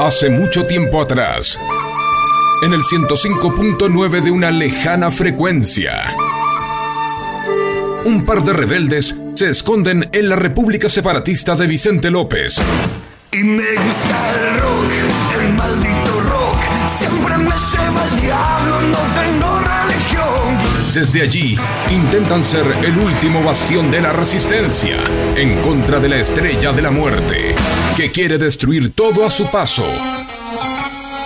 Hace mucho tiempo atrás, en el 105.9 de una lejana frecuencia, un par de rebeldes se esconden en la República Separatista de Vicente López. Y me gusta el rock, el maldito rock. Siempre me lleva el diablo, no tengo religión. Desde allí, intentan ser el último bastión de la resistencia en contra de la estrella de la muerte, que quiere destruir todo a su paso,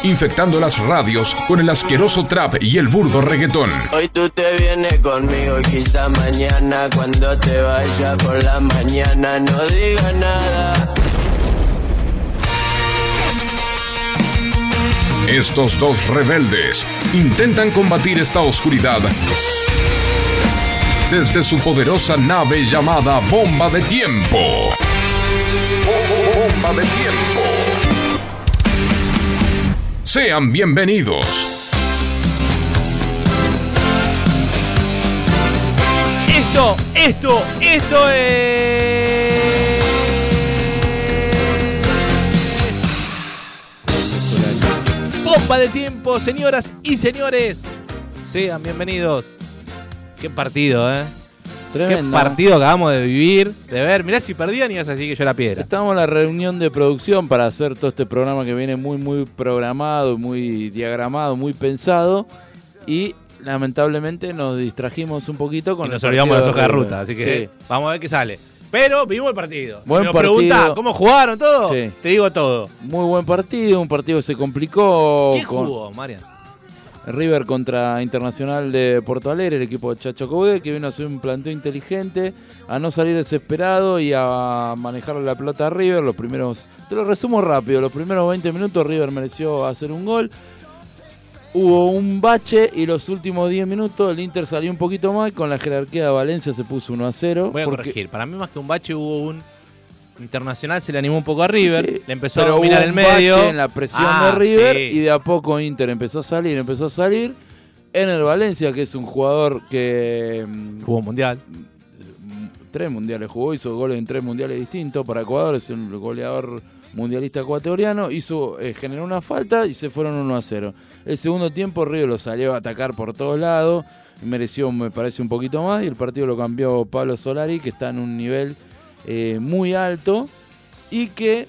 infectando las radios con el asqueroso trap y el burdo reggaetón. Hoy tú te vienes conmigo y quizá mañana cuando te vaya por la mañana no diga nada. Estos dos rebeldes intentan combatir esta oscuridad desde su poderosa nave llamada Bomba de Tiempo. Bomba de Tiempo. Sean bienvenidos. Esto, esto, esto es. Bomba de tiempo, señoras y señores. Sean bienvenidos. Qué partido, ¿eh? Tremendo. Qué partido acabamos de vivir, de ver. Mirá si perdían ibas a decir que yo era piedra. Estamos en la reunión de producción para hacer todo este programa que viene muy, muy programado, muy diagramado, muy pensado. Y lamentablemente nos distrajimos un poquito con Y nos olvidamos de la partido hoja de ruta, así que Sí. vamos a ver qué sale. Pero vimos el partido. Buen si me partido. preguntás cómo jugaron todo, Sí. te digo todo. Muy buen partido, un partido que se complicó. ¿Qué con jugó, Marian? River contra Internacional de Porto Alegre, el equipo de Chacho Coudet, que vino a hacer un planteo inteligente, a no salir desesperado y a manejar la pelota a River. Los primeros, te lo resumo rápido, los primeros 20 minutos River mereció hacer un gol. Hubo un bache y los últimos 10 minutos el Inter salió un poquito mal. Con la jerarquía de Valencia se puso 1 a 0. Voy a porque- corregir. Para mí, más que un bache, hubo un. Internacional se le animó un poco a River, Sí, le empezó a dominar el medio. bache en la presión Ah, de River sí. y de a poco Inter empezó a salir, empezó a salir. En el Valencia, que es un jugador que mm, Jugó un mundial. tres mundiales jugó, hizo goles en tres mundiales distintos para Ecuador, es un goleador mundialista ecuatoriano, hizo, eh, generó una falta y se fueron 1 a 0. El segundo tiempo River lo salió a atacar por todos lados, mereció me parece un poquito más y el partido lo cambió Pablo Solari, que está en un nivel eh, muy alto y que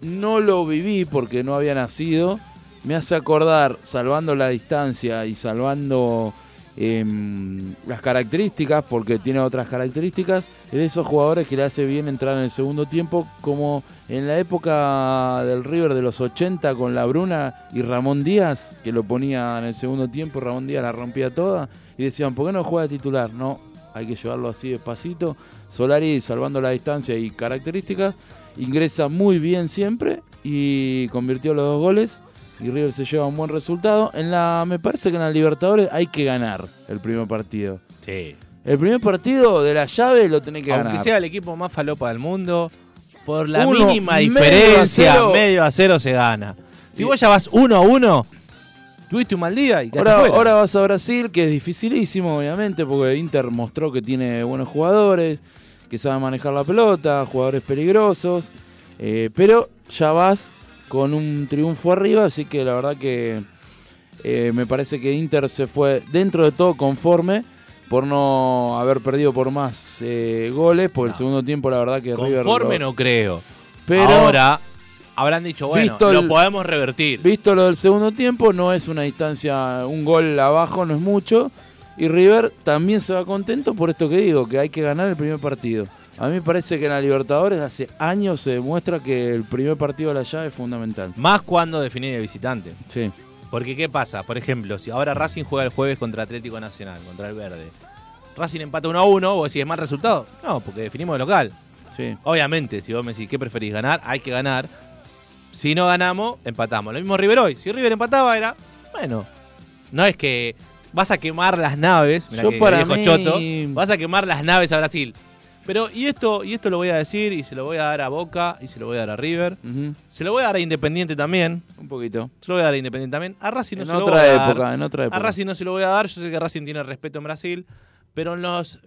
no lo viví porque no había nacido. Me hace acordar, salvando la distancia y salvando em, las características, porque tiene otras características, es de esos jugadores que le hace bien entrar en el segundo tiempo, como en la época del River de los 80 con la Bruna y Ramón Díaz, que lo ponía en el segundo tiempo, Ramón Díaz la rompía toda, y decían, ¿por qué no juega titular? No, hay que llevarlo así despacito. Solari, salvando la distancia y características, ingresa muy bien siempre y convirtió los dos goles y River se lleva un buen resultado. En la me parece que en la Libertadores hay que ganar el primer partido. Sí. El primer partido de la llave lo tenés que Aunque ganar. sea el equipo más falopa del mundo, por la Uno, mínima medio a diferencia, medio a cero se gana. Si vos ya vas uno a uno, tuviste un mal día y Ahora, ahora vas a Brasil, que es dificilísimo, obviamente, porque Inter mostró que tiene buenos jugadores, que saben manejar la pelota, jugadores peligrosos, eh, pero ya vas con un triunfo arriba, así que la verdad que eh, me parece que Inter se fue dentro de todo conforme por no haber perdido por más eh, goles, por el segundo tiempo la verdad que River... Conforme no creo. Pero- Ahora habrán dicho, bueno, Visto lo el- podemos revertir. Visto lo del segundo tiempo, no es una distancia, un gol abajo no es mucho. Y River también se va contento por esto que digo, que hay que ganar el primer partido. A mí me parece que en la Libertadores hace años se demuestra que el primer partido de la llave es fundamental. Más cuando definir de visitante. Sí. Porque ¿qué pasa? Por ejemplo, si ahora Racing juega el jueves contra Atlético Nacional, contra el Verde. Racing empata 1 a 1, vos decís, ¿es mal resultado? No, porque definimos de local. Sí. Obviamente, si vos me decís, ¿qué preferís ganar? Hay que ganar. Si no ganamos, empatamos. Lo mismo River hoy. Si River empataba, era, bueno, no es que vas a quemar las naves, Yo que para mí- choto, vas a quemar las naves a Brasil. Pero, y esto, y esto lo voy a decir, y se lo voy a dar a Boca, y se lo voy a dar a River, se lo voy a dar a Independiente también, Un poquito. se lo voy a dar a Independiente también, a Racing no En se lo voy a dar. en otra época. A Racing no se lo voy a dar, yo sé que Racing tiene respeto en Brasil, pero en los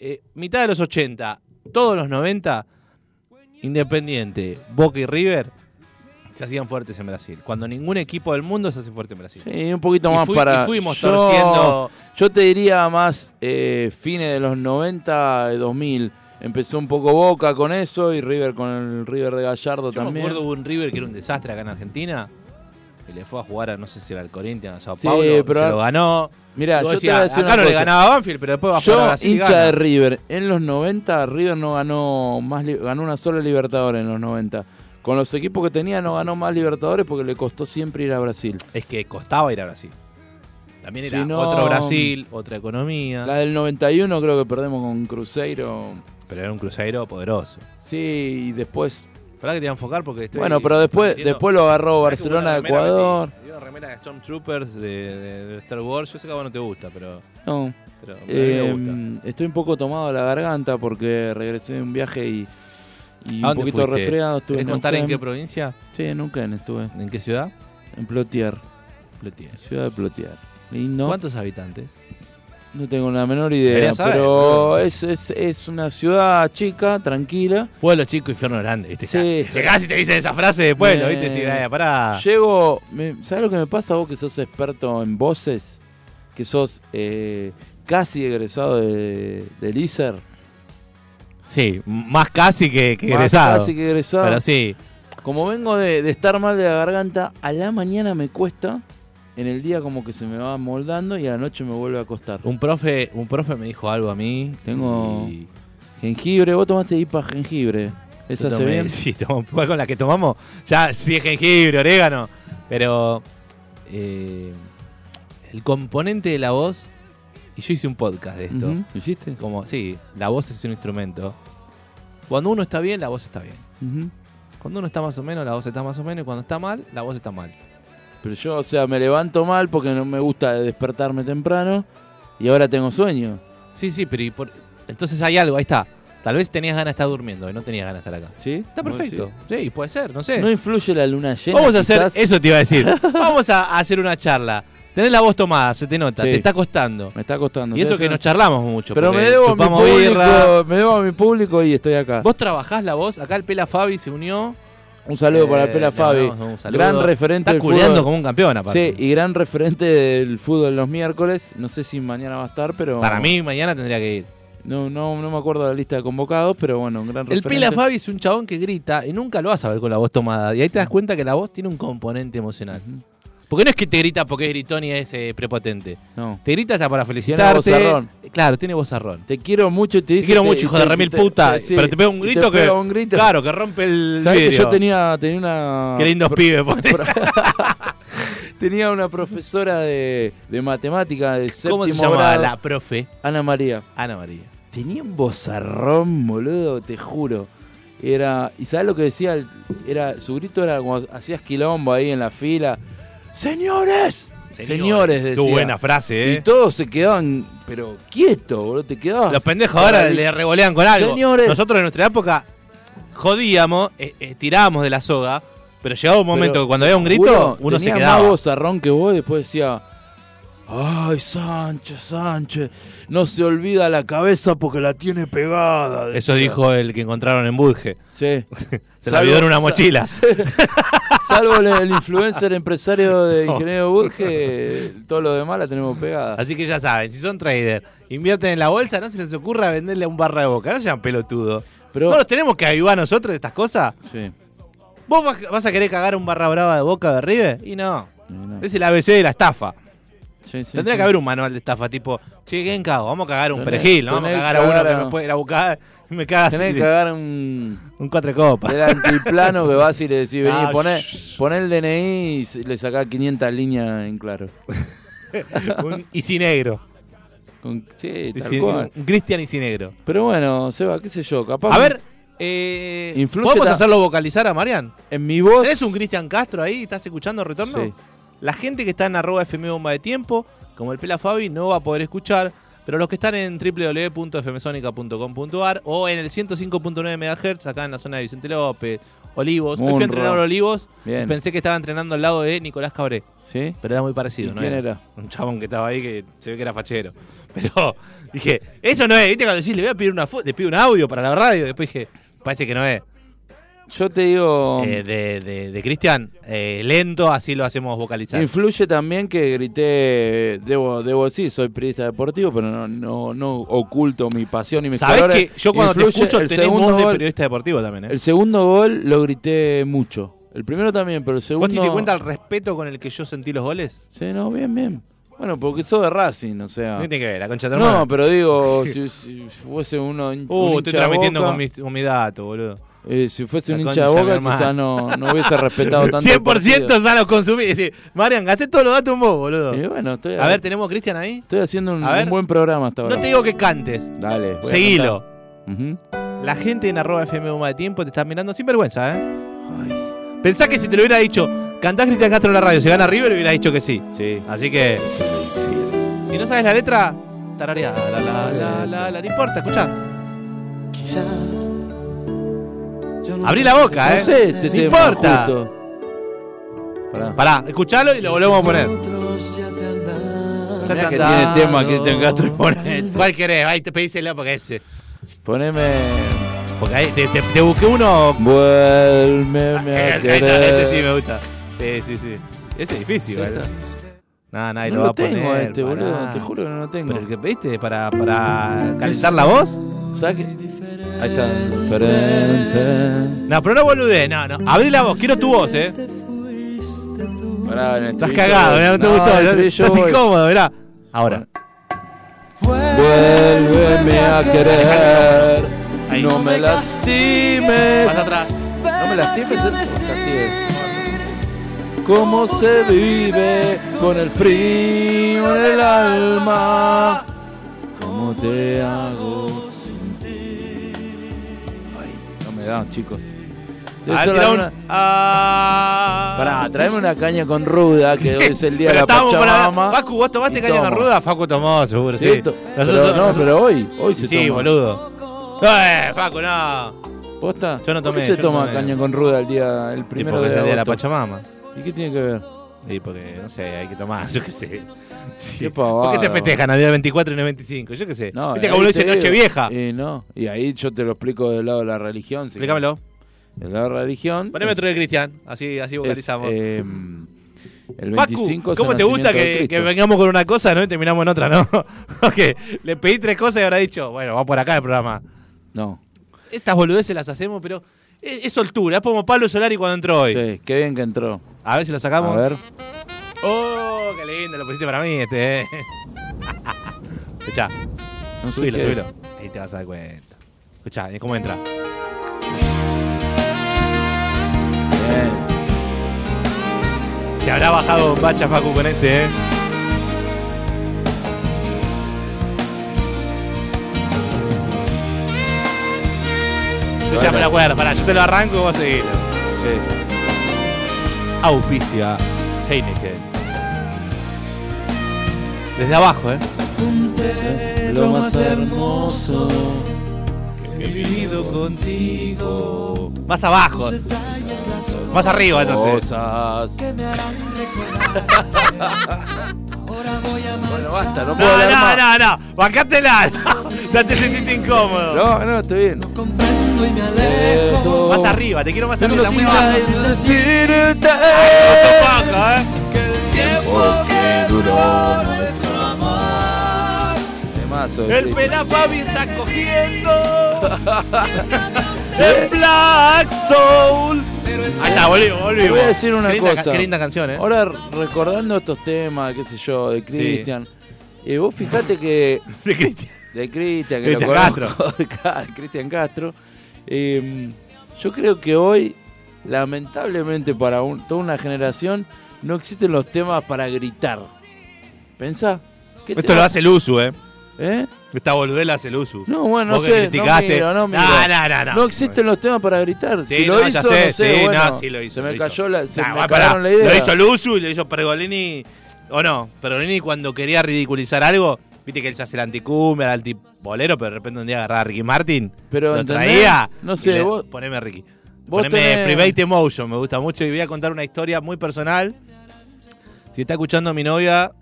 eh, mitad de los 80, todos los 90, Independiente, Boca y River se hacían fuertes en Brasil. Cuando ningún equipo del mundo se hace fuerte en Brasil. Sí, un poquito Y más fui- para. y fuimos yo, torciendo. Yo te diría más eh, fines de los 90, de 2000. Empezó un poco Boca con eso y River con el River de Gallardo Yo me también. acuerdo hubo un River que era un desastre acá en Argentina. Que le fue a jugar a no sé si era el Corinthians, a Sao Sí, Paulo, pero- se lo ganó. Vos yo te decías, voy a decir acá no le ganaba a Banfield, pero después va a jugar a Brasil hincha gana. de River, en los 90 River no ganó más ganó una sola Libertadores en los 90. Con los equipos que tenía no ganó más Libertadores porque le costó siempre ir a Brasil. Es que costaba ir a Brasil. También era Si no- otro Brasil, otra economía. La del 91 creo que perdemos con Cruzeiro. Pero era un cruzeiro poderoso. Sí, y después Esperá que te voy a enfocar porque estoy. Bueno, pero después después lo agarró Barcelona de Ecuador. metí. Dio una remera de Stormtroopers de, de, de Star Wars. Yo sé que a vos no te gusta, pero, No, pero a mí me gusta. eh, estoy un poco tomado de la garganta porque regresé de un viaje y, y ¿A un poquito fuiste? resfriado. Estuve ¿Querés en contar en qué provincia? Sí, en estuve. ¿En qué ciudad? En Plotier, Plotier. ciudad de Plotier. Lindo. ¿Cuántos habitantes? No tengo la menor idea, saber, pero es, es, es una ciudad chica, tranquila. Pueblo chico, infierno grande. ¿viste? Sí. Llegás y te dicen esa frase de pueblo, ¿viste? Eh, pará. Llego, me- ¿sabes lo que me pasa vos que sos experto en voces? Que sos eh, casi egresado de, del ISER. Sí, más casi que, que Más egresado. Casi que egresado. Pero sí, Como vengo de, de estar mal de la garganta, a la mañana me cuesta, en el día como que se me va moldando y a la noche me vuelve a costar. un profe, un profe me dijo algo a mí. Tengo- y Jengibre, vos tomaste IPA jengibre. ¿Esa yo se tomé- bien? Sí, igual con la que tomamos. Ya, sí es jengibre, orégano. Pero eh, el componente de la voz. Y yo hice un podcast de esto. Ujú, ¿Hiciste? Como, sí, la voz es un instrumento. Cuando uno está bien, la voz está bien. Cuando uno está más o menos, la voz está más o menos. Y cuando está mal, la voz está mal. Pero yo, o sea, me levanto mal porque no me gusta despertarme temprano y ahora tengo sueño. Sí, sí, pero y por- entonces hay algo, ahí está. Tal vez tenías ganas de estar durmiendo y no tenías ganas de estar acá. ¿Sí? Está ¿Vos perfecto. Sí, puede ser, no sé. No influye la luna llena. Vamos a hacer, quizás? eso te iba a decir. Vamos a hacer una charla. Tenés la voz tomada, se te nota, Sí. te está costando. Me está costando. Y eso que nos charlamos mucho. Pero me debo, a mi birra. público, me debo a mi público y estoy acá. Vos trabajás la voz, acá el Pela Fabi se unió. Un saludo para el Eh, Pela Fabi. Gran referente Está del fútbol. como un campeón, aparte. Sí, y gran referente del fútbol los miércoles. No sé si mañana va a estar, pero. Para mí, mañana tendría que ir. No, no, no me acuerdo de la lista de convocados, pero bueno, un gran El referente. Pela Fabi es un chabón que grita y nunca lo vas a ver con la voz tomada. Y ahí te das cuenta que la voz tiene un componente emocional. Porque no es que te grita porque es gritón y es eh, prepotente. No. Te grita hasta para felicitarte. vozarrón. Claro, tiene vozarrón. Te quiero mucho y te Te dice. quiero mucho, hijo de te- remil te- puta. sí, pero te pega un grito te que. pega un grito. Claro, que rompe el ¿Sabés que yo tenía, tenía una. Qué lindos pibes, tenía una profesora de, de matemática de séptimo ¿Cómo se llama grado, la profe? Ana María. Ana María. Tenía un bozarrón, boludo, te juro. Era. ¿Y sabes lo que decía? Era, su grito era como hacías quilombo ahí en la fila. ¡Señores! Señores, decía. Qué buena frase, Y ¿eh? todos se quedaban, pero quieto, boludo, te quedabas. Los pendejos ahora le revolean con algo. Señores. Nosotros en nuestra época jodíamos, eh, eh, tirábamos de la soga, pero llegaba un momento Pero, que cuando había un grito, uno se quedaba. más bozarrón que vos y después decía. Ay, Sánchez, Sánchez, no se olvida la cabeza porque la tiene pegada. Eso dijo el que encontraron en Budge. Sí. Se la olvidó en una mochila. Salvo el, el influencer empresario de Ingeniero Burge, todo lo demás la tenemos pegada. Así que ya saben, si son trader, invierten en la bolsa, no se les ocurra venderle a un barra de boca. No sean pelotudos. Pero, ¿No los tenemos que ayudar nosotros de estas cosas? sí. ¿Vos vas- vas a querer cagar un barra brava de boca de River? Y no. no. Es el ABC de la estafa. Sí, sí, Tendría sí. que haber un manual de estafa, tipo, che, ¿quién cago? Vamos a cagar un Tenés- perejil, no vamos a cagar a uno que a- me puede ir a buscar y me caga así. Tenés que cagar un, Un cuatro copas. del antiplano que vas y le decís, vení, Ah, poné, el DNI y le sacás 500 líneas en claro. un Easy negro. Con- sí, tal cual. un Cristian Easy negro. Pero bueno, Seba, qué sé yo, capaz A ver, eh, ¿podemos hacerlo vocalizar a Marian? en mi voz... ¿Tenés un Cristian Castro ahí? ¿Estás escuchando retorno? Sí. La gente que está en arroba FM Bomba de Tiempo, como el Pela Fabi, no va a poder escuchar. Pero los que están en www.fmsonica.com.ar o en el 105.9 MHz, acá en la zona de Vicente López, Olivos. Hoy fui a entrenar a Olivos. Bien. Pensé que estaba entrenando al lado de Nicolás Cabré. ¿Sí? Pero era muy parecido, ¿Y ¿no? quién era? Un chabón que estaba ahí que se ve que era fachero. Pero dije, eso no es. ¿Viste cuando decís, le voy a pedir una foto, le pido un audio para la radio? Después dije, parece que no es. Yo te digo, eh, de, de, de Cristian, eh, lento, así lo hacemos vocalizar. influye también que grité, debo, debo decir, soy periodista deportivo, pero no, no, no oculto mi pasión y mis Sabés colores. que yo cuando te Influye escucho el segundo voz de periodista deportivo también, ¿eh? El segundo gol lo grité mucho. El primero también, pero el ¿Vos segundo... te diste cuenta el respeto con el que yo sentí los goles? Sí, no, bien, bien. Bueno, porque sos de Racing, o sea... ¿Qué tiene que ver? La concha de. No, pero digo, si, si fuese uno un Uh, estoy transmitiendo Boca, con mi, con mi dato, boludo. Eh, si fuese La un hincha de boca, quizás no, no hubiese respetado tanto. el 100% partido. sano consumir. Decir, Marian, gasté todos los datos en vos, boludo. Y bueno, estoy, A ver, ¿tenemos a Cristian ahí? estoy haciendo un, A ver. un buen programa hasta ahora. No te digo que cantes. Dale. voy a Seguilo. La gente en arroba FM de Tiempo te está mirando sin vergüenza, ¿eh? Ay, Pensá que si te lo hubiera dicho, cantás Cristian Castro en la radio, se gana River, hubiera dicho que sí. sí. Así que, Sí, sí. si no sabes la letra, tarareá. La, la, la, la, la, no importa, escuchá. Quizá yo no Abrí la boca, No ¿eh? sé este no tema importa. justo. Pará. Pará, escuchalo y lo volvemos a poner. Ya te que tiene tema Cristian Castro y pone- ¿Cuál querés? Ahí te pedíselo porque ese. Poneme. Porque ahí te, te- te busqué uno. Vuelve a Ahí está, querer. ese sí me gusta. Sí, sí, sí. Ese es difícil, ¿verdad? Nada, nadie No lo lo va a poner. tengo a este, pará. boludo. Te juro que no lo tengo. ¿Pero el que pediste para, para calentar la voz? ¿Sabes qué? Ahí está. Diferente. No, pero no boludé, no, no. Abrí la voz, quiero tu voz, eh. Pará, en el Estás estribillo cagado, mirá, no te No, gustó. el Estás voy. incómodo, mirá. Ahora. Vuélveme a querer. Ahí. No me lastimes. Más atrás. No me lastimes, eh. Cómo se vive con el frío en el alma. ¿Cómo te hago Chicos. Debe A ser ver, tira la- un. una- Ah. Pará, traeme una caña con ruda, que hoy es el día de la para- Pachamama. Facu, ¿vos tomaste caña con ruda? Facu tomó, seguro, sí. No, pero hoy, hoy se Sí, toma. boludo. Eh, Facu, no. ¿Posta? Yo no ¿Por tomé, qué se no toma caña con ruda el día, el primero de el día de la? Pachamama. ¿Y qué tiene que ver? Y porque, no sé, hay que tomar, yo qué sé. Sí. Qué. ¿Por qué se festejan a día 24 y no 25? Yo qué sé. No, Viste que uno dice noche vieja. Y no, y ahí yo te lo explico del lado de la religión. sí. Explícamelo. Del lado de la religión. Poneme otro de Cristian, así, así es, vocalizamos. eh, el Facu, 25 es ¿cómo te gusta que vengamos con una cosa ¿no? y terminamos en otra, no? Porque le pedí tres cosas y habrá dicho, bueno, va por acá el programa. No, Estas boludeces las hacemos, pero es, es soltura, es como Pablo Solari cuando entró hoy. sí, qué bien que entró. A ver si lo sacamos. A ver. Oh, qué lindo, lo pusiste para mí este, eh. Escuchá, No subilo, subilo. Ahí te vas a dar cuenta. Escuchá, ¿cómo entra? Bien. Se habrá bajado Bacha Facu con este, eh. Yo ya me lo acuerdo, pará, yo te lo arranco y vos seguilo. Sí. Auspicia Heineken. Desde abajo, eh. Lo más hermoso. He vivido contigo. Más abajo. Más arriba, entonces. Cosas. basta, no No, puedo hablar no, más. no, no. Bancátela. Ya te sentiste incómodo. No, no, estoy bien. Comprendo y me alejo. Más arriba, te quiero más arriba. Muy bajo. decirte bajo, eh. tiempo que duró nuestro amor. Temazo El Fabi está cogiendo. El Black Soul. Ahí está, volvimos. Te voy a decir una Qué linda cosa. Qué linda canción, eh. Ahora, recordando estos temas, qué sé yo, de Cristian, eh, vos fijate que De Cristian. de Cristian, que Cristian lo conozco, de Ca- Cristian Castro, eh, yo creo que hoy, lamentablemente para un- toda una generación, no existen los temas para gritar. ¿Pensá? ¿Qué Esto tema- lo hace el Usu, eh. ¿Eh? Esta boludez la hace el Usu. No, bueno, no sé, no criticaste. miro, no miro. No, no, no, no. No existen los temas para gritar. Sí, si lo hizo, sé, no sé, sí, bueno, no, sí lo hizo, se me lo hizo. cayó la, se Nah, me bueno, cagaron la idea. Lo hizo Luzu y lo hizo Pergolini. ¿O no? Pergolini cuando quería ridiculizar algo, viste que él se hace el anticumbia, el antibolero, pero de repente un día agarraba a Ricky Martin, Pero, lo traía. No sé, le- vos- Poneme a Ricky. vos Poneme tenés- Private Emotion, me gusta mucho y voy a contar una historia muy personal. Si está escuchando a mi novia,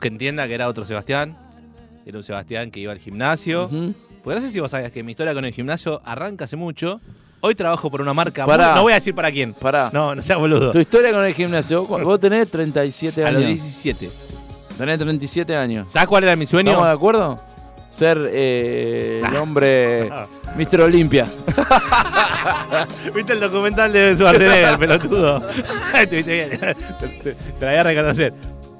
que entienda que era otro Sebastián. Era un Sebastián que iba al gimnasio. Porque no sé si vos sabías que mi historia con el gimnasio arranca hace mucho. Hoy trabajo por una marca. Pará. muy- no voy a decir para quién. Pará. No, no seas boludo. Tu historia con el gimnasio. Vos, vos tenés 37 A los años. 17. Tenés 37 años. ¿Sabes cuál era mi sueño? ¿Estamos de acuerdo? Ser eh, el hombre. Mr. Olimpia. ¿Viste el documental de Schwarzenegger, el pelotudo? Estuviste bien. Te, te- te la voy a reconocer.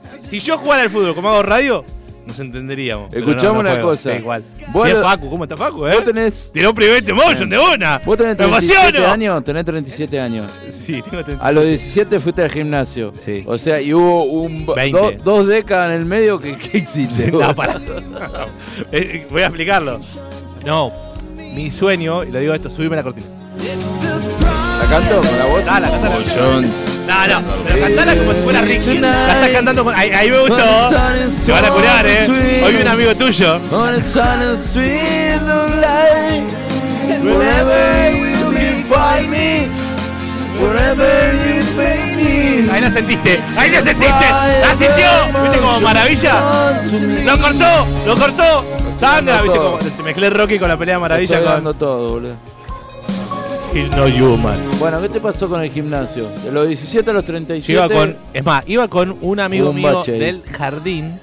Si, si yo jugara al fútbol como hago radio, nos entenderíamos. Pero Escuchame no, no una cosa. Igual. Vos lo- Facu, ¿cómo está Facu, eh? Vos tenés, Tiró Private Motion de una. vos tenés ¡Me 37 emociono! años. Tenés 37 años. Sí, tengo 30. A los 17 fuiste al gimnasio. Sí. O sea, y hubo un, 20. do- dos décadas en el medio que, que hiciste. No. Eh, Voy a explicarlo. No, mi sueño, y lo digo esto, subime la cortina. ¿La canto con la voz? Ah, la cantala. No, no, pero cantala como si fuera Ricky. La estás cantando con. Ahí, ahí me gustó. Se van a curar, eh. Hoy vi un amigo tuyo. On a sunny street of light, wherever you can find me, wherever you may be. Ahí la sentiste. Ahí la sentiste. La sintió. ¿Viste como maravilla? Lo cortó, lo cortó. Sandra, ¿viste como. Se mezclé Rocky con la pelea de maravilla Estoy con. dando todo, boludo. He's no human. Bueno, ¿qué te pasó con el gimnasio? De los 17 a los 37. Yo iba con. Es más, iba con un amigo Un mío ahí. del jardín.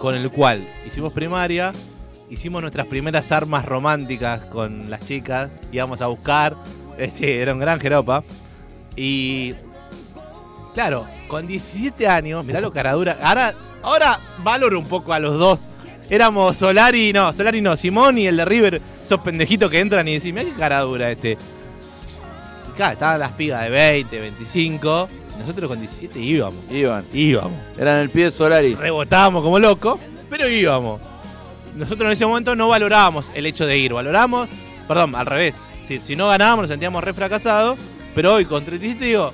con el cual hicimos primaria, hicimos nuestras primeras armas románticas con las chicas, íbamos a buscar, este, era un gran jeropa. Y claro, con 17 años, mirá lo caradura, ahora, ahora valoro un poco a los dos. Éramos Solari, no, Solari no, Simón y el de River, esos pendejitos que entran y decís, mirá qué caradura este. Y claro, estaban las pigas de 20, 25, y nosotros con 17 íbamos, Iban. íbamos Eran el pie de Solari. rebotábamos como locos, pero íbamos. Nosotros en ese momento no valorábamos el hecho de ir, valoramos, perdón, al revés. Si, si no ganábamos nos sentíamos re fracasados, pero hoy con 37 digo,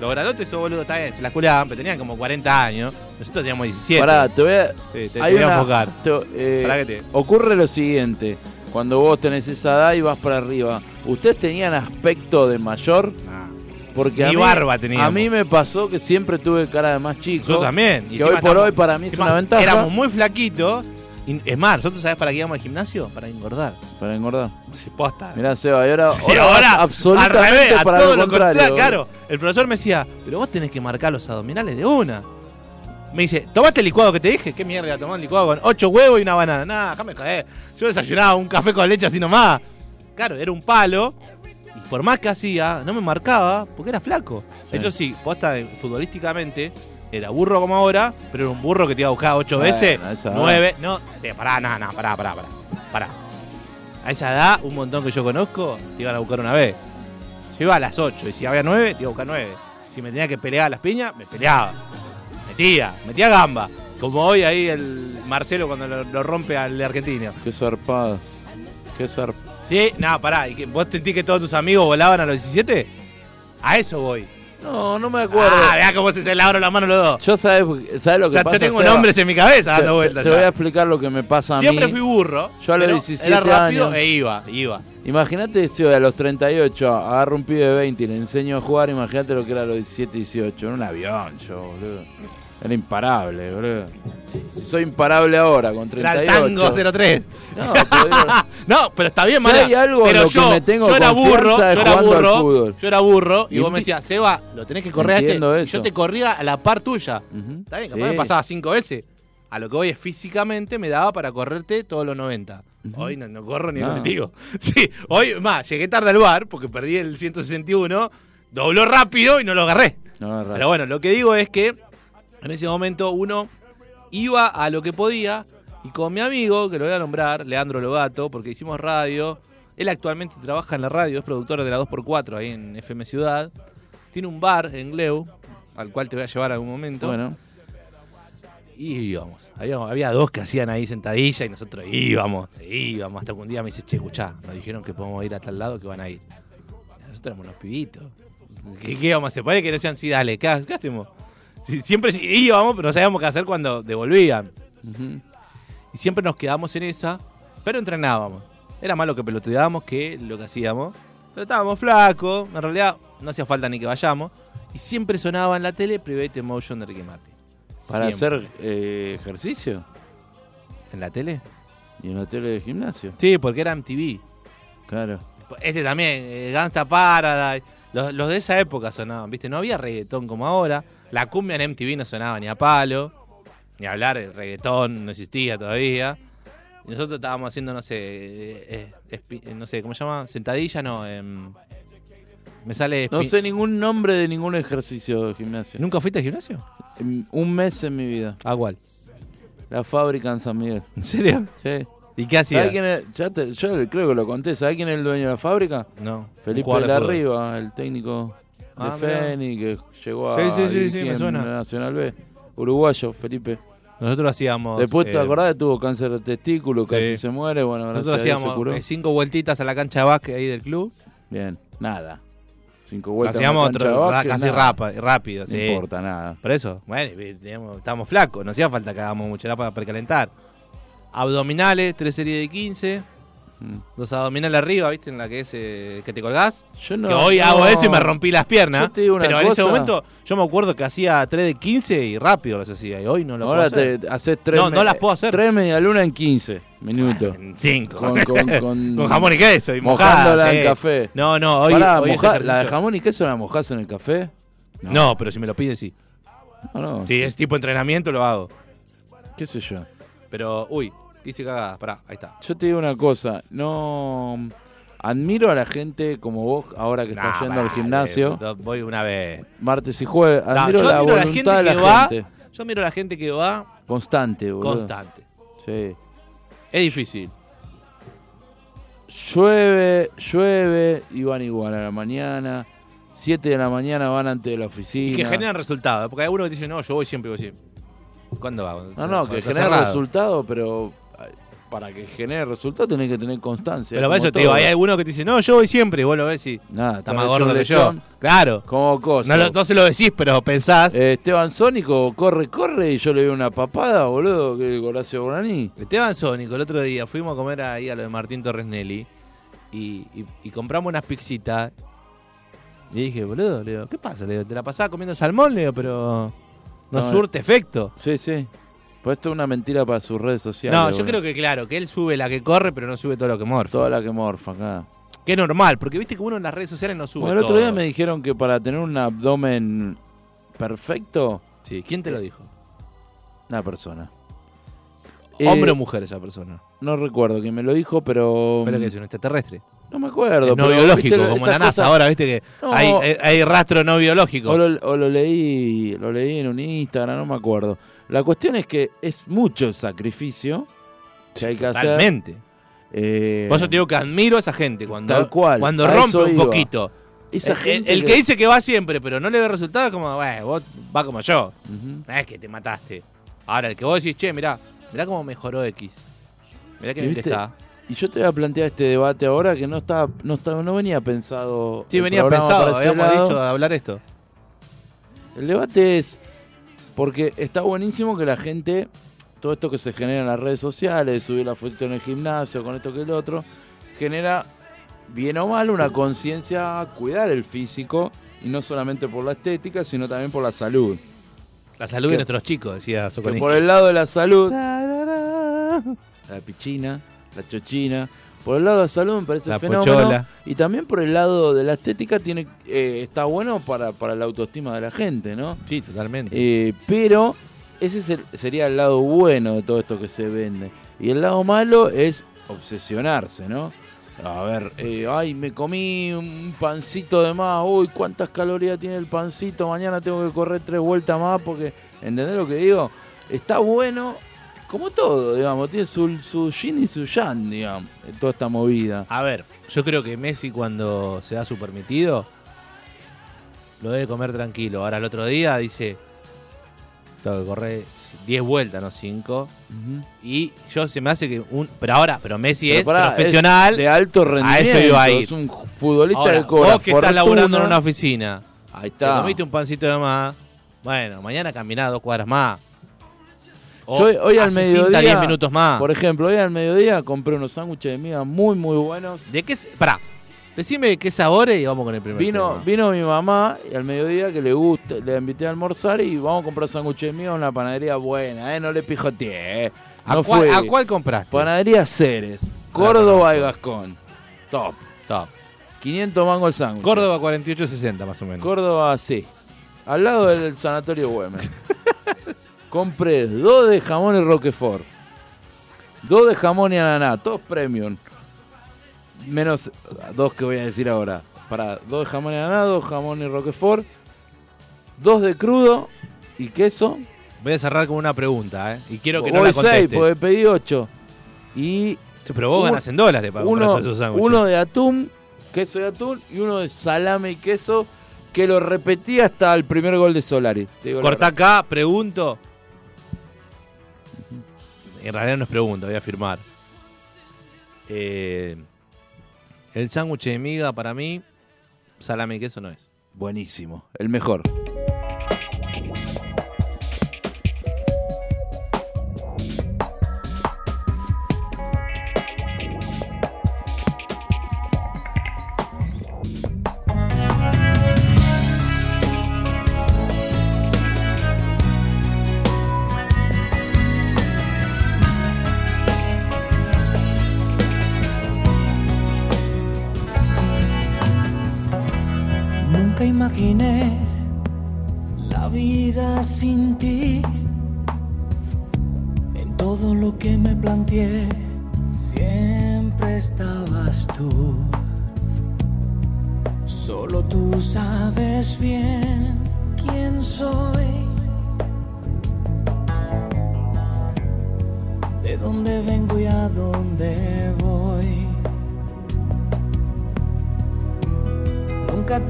los grandotes esos boludos está bien, se la culaban, pero tenían como 40 años, nosotros teníamos 17. Pará, te voy a. Sí, te, te voy a enfocar. te- eh, Pará que te- Ocurre lo siguiente. Cuando vos tenés esa edad y vas para arriba, ¿ustedes tenían aspecto de mayor? Porque a Ni mí, barba teníamos. A mí me pasó que siempre tuve cara de más chico. Yo también. Y Que hoy por estamos- hoy para mí es una ventaja. Éramos muy flaquitos. Y, es más, nosotros sabés para qué íbamos al gimnasio? Para engordar. Para engordar. Sí, posta. Mirá, Seba, y ahora, absolutamente al revés, a para todo lo lo contrario. contrario. Claro, el profesor me decía, pero vos tenés que marcar los abdominales de una. Me dice, ¿tomaste el licuado que te dije? ¿Qué mierda? Tomar un licuado con ocho huevos y una banana. Nada, déjame caer. Yo desayunaba un café con leche así nomás. Claro, era un palo. Y por más que hacía, no me marcaba porque era flaco. Sí. Eso sí, posta eh, futbolísticamente, era burro como ahora, pero era un burro que te iba a buscar ocho Bueno, veces, nueve. No, sí, pará, no, no, pará, pará, pará. Pará. A esa edad, un montón que yo conozco, te iban a buscar una vez. Yo iba a las 8 y si había 9, te iba a buscar 9. Si me tenía que pelear a las piñas, me peleaba. Metía, metía gamba. Como hoy ahí el Marcelo cuando lo, lo rompe al de Argentina. Qué zarpado. Qué zarpado. Sí, no, pará. ¿Y que vos sentís que todos tus amigos volaban a los 17? A eso voy. No, no me acuerdo. Ah, veá cómo se te lavaron las manos los dos. Yo sabes, sabes lo O que sea, pasa. yo tengo Seba? nombres en mi cabeza Te, dando vueltas. te ya. voy a explicar lo que me pasa a Siempre mí. fui burro. Yo a los pero 17 era rápido años- e iba, iba. Imagínate si hoy a los 38 agarro un pibe de 20 y le enseño a jugar, imagínate lo que era a los 17, 18. En un avión, yo, boludo. Era imparable, boludo. Soy imparable ahora, con Era el 38. tango 03. No, pero digo, no, pero está bien, Si Mara. hay algo en pero lo que yo, me tengo yo era burro, yo era burro, yo era burro, y, Y vos me decías, Seba, lo tenés que correr a este. Eso. Yo te corría a la par tuya. Está bien, Sí. capaz me pasaba cinco veces. A lo que hoy es físicamente me daba para correrte todos los 90. Hoy no, no corro ni No. contigo. Sí, hoy, más, llegué tarde al bar porque perdí el 161, dobló rápido y no lo agarré. No. Pero bueno, lo que digo es que en ese momento uno iba a lo que podía y con mi amigo, que lo voy a nombrar, Leandro Logato, porque hicimos radio, él actualmente trabaja en la radio, es productor de la 2x4 ahí en FM Ciudad, tiene un bar en Gleu, al cual te voy a llevar algún momento, Bueno, y íbamos. Había, había dos que hacían ahí sentadilla y nosotros íbamos, íbamos, hasta que un día me dice, che, escuchá, nos dijeron que podemos ir a tal lado que van a ir. Nosotros éramos unos pibitos. ¿Qué, qué íbamos a hacer? Puede que no decían, sí, dale, ¿qué, qué hacemos? Siempre íbamos, pero no sabíamos qué hacer cuando devolvían. Y siempre nos quedamos en esa, pero entrenábamos. Era más lo que peloteábamos que lo que hacíamos. Pero estábamos flacos, en realidad no hacía falta ni que vayamos. Y siempre sonaba en la tele Private Emotion de Ricky Martin. para Siempre. hacer eh, ejercicio ¿En la tele? y en la tele de gimnasio. Sí, porque era MTV. Claro. Este también, eh, Gansa Paradise. Los, los de esa época sonaban, ¿viste? No había reggaetón como ahora. La cumbia en MTV no sonaba ni a palo. Ni hablar, el reggaetón no existía todavía. Y nosotros estábamos haciendo, no sé, eh, eh, eh, no sé, ¿cómo se llama? Sentadilla, no. em, me sale... No sé ningún nombre de ningún ejercicio de gimnasio. ¿Nunca fuiste al gimnasio? Un mes en mi vida. ¿A cuál? La fábrica en San Miguel. ¿En serio? Sí. ¿Y qué hacía? ¿Sabes quién es? Ya te- yo creo que lo conté. ¿Sabes quién es el dueño de la fábrica? No. Felipe jugador de de fútbol. Arriba, el técnico de Ah. Llegó a Sí, sí, sí, me en suena. la Nacional B. Uruguayo, Felipe. Nosotros hacíamos... Después, ¿te eh, acordás? Tuvo cáncer de testículo, casi se muere. Bueno, Nosotros se hacíamos curó. eh, cinco vueltitas a la cancha de básquet ahí del club. Bien, nada. Cinco vueltas. hacíamos otro, básquet, casi rapa- rápido, No importa nada. Por eso, bueno, teníamos- estábamos flacos, no hacía falta que hagamos mucho, era para precalentar. Abdominales, tres series de 15. Mm. Los abdominales arriba, ¿viste? En la que es eh, que te colgás. Yo no, que hoy no. hago eso y me rompí las piernas. Yo te digo una pero en ese cosa. momento yo me acuerdo que hacía 3 de 15 y rápido las hacía. Y hoy no lo Ahora puedo hacer. te haces tres. No, no las puedo hacer. Tres media luna en 15 minutos. En 5. Con- con- con- Con jamón y queso. Y Mojándola mojada, en sí. café. No, no, hoy, Pará, hoy moja- ¿La de jamón y queso la mojás en el café? No, pero si me lo piden, sí. No, no. Si es tipo entrenamiento, lo hago. ¿Qué sé yo? Pero, uy, hice cagada. Pará, ahí está. Yo te digo una cosa. No. Admiro a la gente como vos, ahora que estás Nah, yendo al gimnasio, Voy una vez. martes y jueves. Admiro yo la admiro a la voluntad gente de la que va- gente. Yo miro a la gente que va Constante, boludo. constante. Sí. Es difícil. Llueve, llueve y van igual a la mañana. 7 de la mañana van antes de la oficina. Y que generan resultados. Porque hay uno que dice, no, yo voy siempre, voy siempre. ¿Cuándo va? No, no, que Está genera cerrado. resultado, pero para que genere resultado tenés que tener constancia. Pero para eso te digo, hay alguno que te dice, no, yo voy siempre. Y vos lo ves y Nada, está más gordo que yo. Claro. Como cosa. No, lo- no se lo decís, pero pensás. Eh, Esteban Sónico corre, corre y yo le veo una papada, boludo, que Horacio Bonani. Esteban Sónico, el otro día fuimos a comer ahí a lo de Martín Torres Nelly y, y- y compramos unas pixitas. Y dije, boludo, le digo, ¿qué pasa? Le digo, ¿te la pasaba comiendo salmón? Le digo, pero no, No, surte efecto. Sí, sí. Pues esto es una mentira para sus redes sociales. No, yo creo que claro, que él sube la que corre, pero no sube todo lo que morfa. Toda la que morfa acá. Que es normal, porque viste que uno en las redes sociales no sube Bueno, el otro día me dijeron que para tener un abdomen perfecto, Sí, ¿quién te lo dijo? una persona. ¿Hombre Eh, o mujer esa persona? No recuerdo quién me lo dijo, pero. ¿Pero que es un extraterrestre? No me acuerdo. Es no pero, biológico, ¿viste? como la NASA ahora, viste que No. hay, hay- hay rastro no biológico. O lo, o lo leí lo leí en un Instagram, no me acuerdo. La cuestión es que es mucho sacrificio que hay que hacer. Totalmente. Eh, Por eso te digo que admiro a esa gente cuando, Tal cual, cuando rompe un iba. poquito. esa El- gente el, que dice que va siempre, pero no le ve resultado, como, bueno, vos va como yo. Es que te mataste. Ahora, el que vos decís, che, mirá, mirá cómo mejoró X. Mirá que ¿Y bien está. Y yo te voy a plantear este debate ahora que no estaba, no estaba, no venía pensado. Sí, el venía pensado, habíamos lado. dicho de hablar esto. El debate es porque está buenísimo que la gente, todo esto que se genera en las redes sociales, subir la foto en el gimnasio, con esto que el otro, genera bien o mal una conciencia a cuidar el físico y no solamente por la estética, sino también por la salud. La salud Que- de nuestros chicos, decía Que Soconich. por el lado de la salud, la pichina, la chochina, por el lado de la salud me parece La fenómeno. pochola. Y también por el lado de la estética tiene eh, está bueno para, para la autoestima de la gente, ¿no? Sí, totalmente. Eh, pero ese es el- sería el lado bueno de todo esto que se vende. Y el lado malo es obsesionarse, ¿no? A ver, eh, ay, me comí un pancito de más, uy, cuántas calorías tiene el pancito, mañana tengo que correr tres vueltas más porque, ¿entendés lo que digo? Está bueno, como todo, digamos, tiene su, su yin y su yang, digamos, en toda esta movida. A ver, yo creo que Messi cuando se da su permitido, lo debe comer tranquilo. Ahora el otro día dice, tengo que correr 10 vueltas, no 5. Ujú. Y yo se me hace que un... Pero ahora, pero Messi Pero es pará, profesional. es de alto rendimiento, eso iba a ir. es un futbolista Ahora, que cobra vos que estás laburando en una oficina, Ahí te está. comiste un pancito de más, bueno, mañana caminás dos cuadras más. O Yo hoy, al mediodía, 10 minutos más. por ejemplo, hoy al mediodía compré unos sándwiches de miga muy, muy buenos. ¿De qué? Pará, decime qué sabores y vamos con el primer Vino, tema. vino mi mamá y al mediodía que le gusta, le invité a almorzar y vamos a comprar sándwiches de miga en una panadería buena, ¿eh? No le pijoteé, ¿eh? ¿A, cuál, fue. ¿A cuál compraste? Panadería Ceres, Córdoba y Gascón. Top. Top. 500 mangos el sándwich. Córdoba 48.60 más o menos. Córdoba, sí. Al lado del sanatorio Güemes. Compré dos de jamón y Roquefort. Dos de jamón y ananá, todos premium. Menos dos que voy a decir ahora. Para dos de jamón y ananá, dos jamón y Roquefort. Dos de crudo y queso. Voy a cerrar con una pregunta, ¿eh? Y quiero que no Voy la seis, contestes. porque pedí ocho. Y Che, Pero vos un- ganas en dólares para comprar uno, esos uno de atún, queso de atún y uno de salame y queso que lo repetí hasta el primer gol de Solari. La verdad. acá, pregunto. En realidad no es pregunta, voy a afirmar. Eh, el sándwich de miga para mí, salame y queso no es. Buenísimo, el mejor.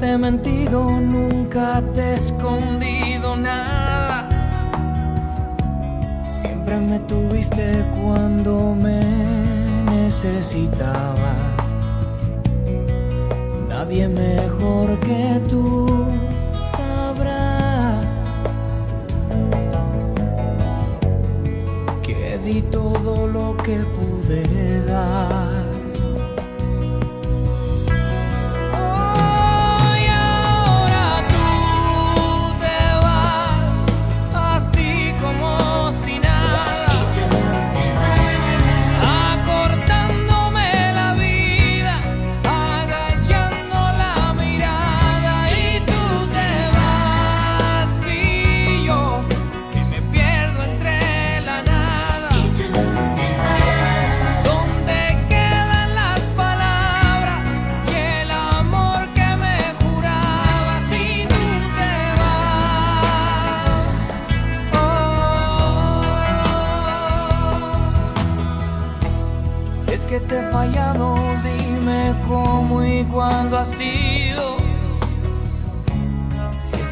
He mentido, nunca te he escondido nada. Siempre me tuviste cuando me necesitabas. Nadie mejor que tú sabrá que di todo lo que pude dar.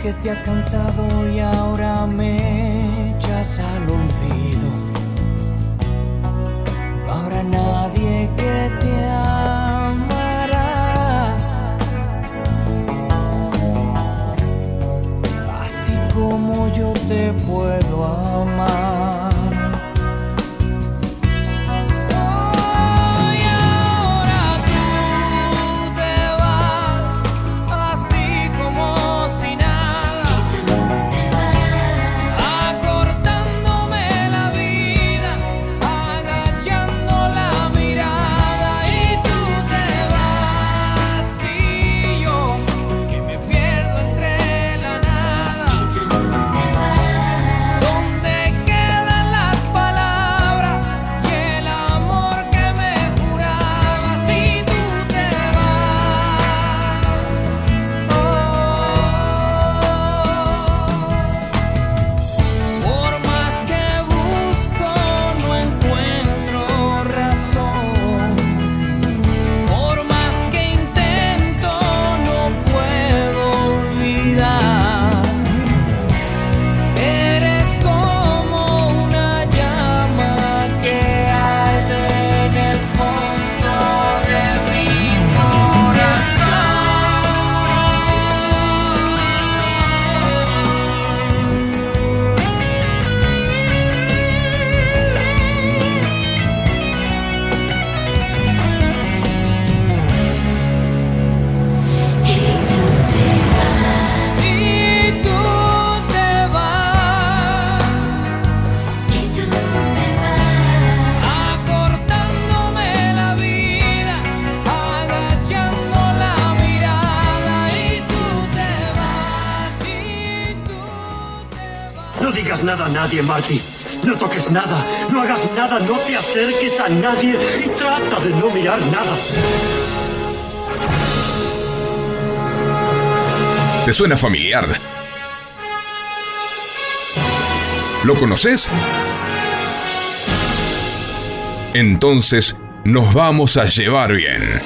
Que te has cansado y ahora me echas al olvido. No habrá nadie que te amará. Así como yo te puedo amar. A nadie, Marty. No toques nada, no hagas nada, no te acerques a nadie y trata de no mirar nada. ¿Te suena familiar? ¿Lo conoces? Entonces nos vamos a llevar bien.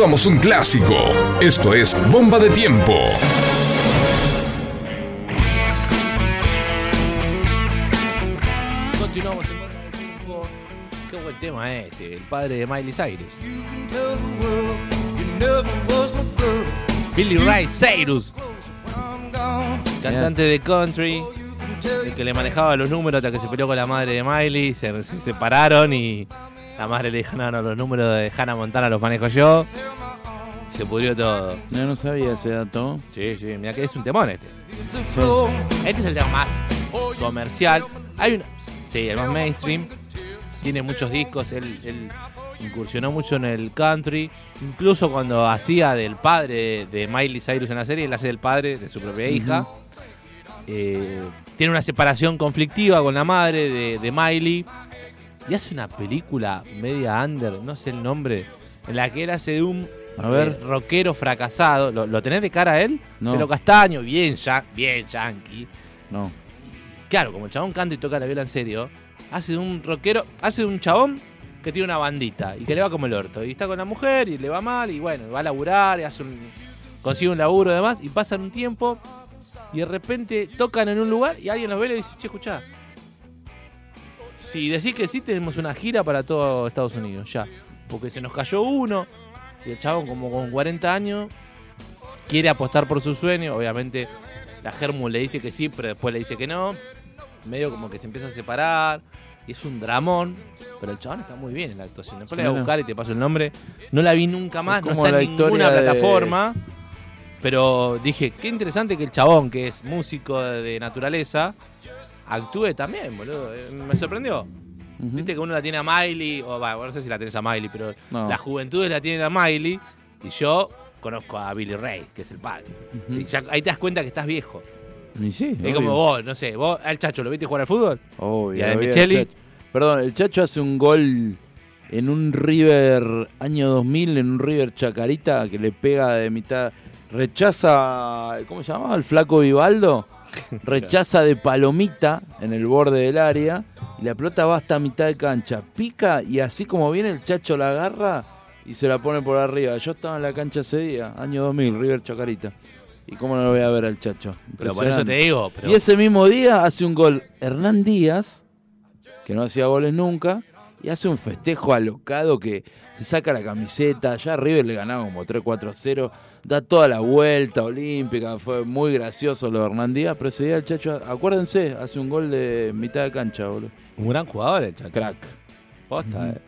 Somos un clásico. Esto es Bomba de Tiempo. Continuamos en Bomba de Tiempo. Qué buen tema este, el padre de Miley Cyrus. Billy Ray Cyrus, cantante de country, el que le manejaba los números hasta que se peleó con la madre de Miley, se, se separaron y la madre le dijo, no, no, los números de Hannah Montana los manejo yo. Se pudrió todo. No, no sabía ese dato. Sí, sí, mira que es un temón este. Este es el tema más comercial. Hay un. Sí, el más mainstream. Tiene muchos discos. Él, él incursionó mucho en el country. Incluso cuando hacía del padre de Miley Cyrus en la serie, él hace del padre de su propia hija. Eh, tiene una separación conflictiva con la madre de, de Miley. Y hace una película media under, no sé el nombre, en la que él hace de un A ver. eh, rockero fracasado. ¿Lo, lo tenés de cara a él? No. Pelo castaño, bien, ya, bien yankee. No. Claro, como el chabón canta y toca la viola en serio, hace de un rockero, hace de un chabón que tiene una bandita y que le va como el orto. Y está con la mujer y le va mal y bueno, va a laburar y hace un, consigue un laburo y demás y pasan un tiempo y de repente tocan en un lugar y alguien los ve y le dice, che, escuchá, si decís que sí, tenemos una gira para todo Estados Unidos, ya. Porque se nos cayó uno y el chabón como con 40 años quiere apostar por su sueño, obviamente la Germu le dice que sí, pero después le dice que no. Medio como que se empieza a separar. Y es un dramón. Pero el chabón está muy bien en la actuación. Después la voy a buscar y te paso el nombre. No la vi nunca más, Es no está la en ninguna de- plataforma. Pero dije, qué interesante que el chabón, que es músico de naturaleza, actúe también, boludo. Eh, Me sorprendió. Viste que uno la tiene a Miley, o va, no sé si la tenés a Miley, pero No. la juventud la tiene a Miley. Y yo conozco a Billy Ray, que es el padre. Sí, ya ahí te das cuenta que estás viejo. Y sí. Es como vos, no sé, vos al Chacho, ¿lo viste jugar al fútbol? Obvio, ¿Y a de Micheli? Perdón, el Chacho hace un gol en un River año 2000, en un River Chacarita, que le pega de mitad. Rechaza, ¿cómo se llamaba? El flaco Vivaldo. Rechaza de palomita en el borde del área. Y la pelota va hasta mitad de cancha. Pica y así como viene el Chacho la agarra y se la pone por arriba. Yo estaba en la cancha ese día, año 2000, River Chacarita. ¿Y cómo no lo voy a ver al Chacho? Pero por eso te digo, pero Y ese mismo día hace un gol Hernán Díaz, que no hacía goles nunca, y hace un festejo alocado que se saca la camiseta. Ya River le ganaba como 3-4 0, da toda la vuelta olímpica. Fue muy gracioso lo de Hernán Díaz, pero ese día el Chacho, acuérdense, hace un gol de mitad de cancha, boludo. un gran jugador el Chacho. Crack. Posta, eh.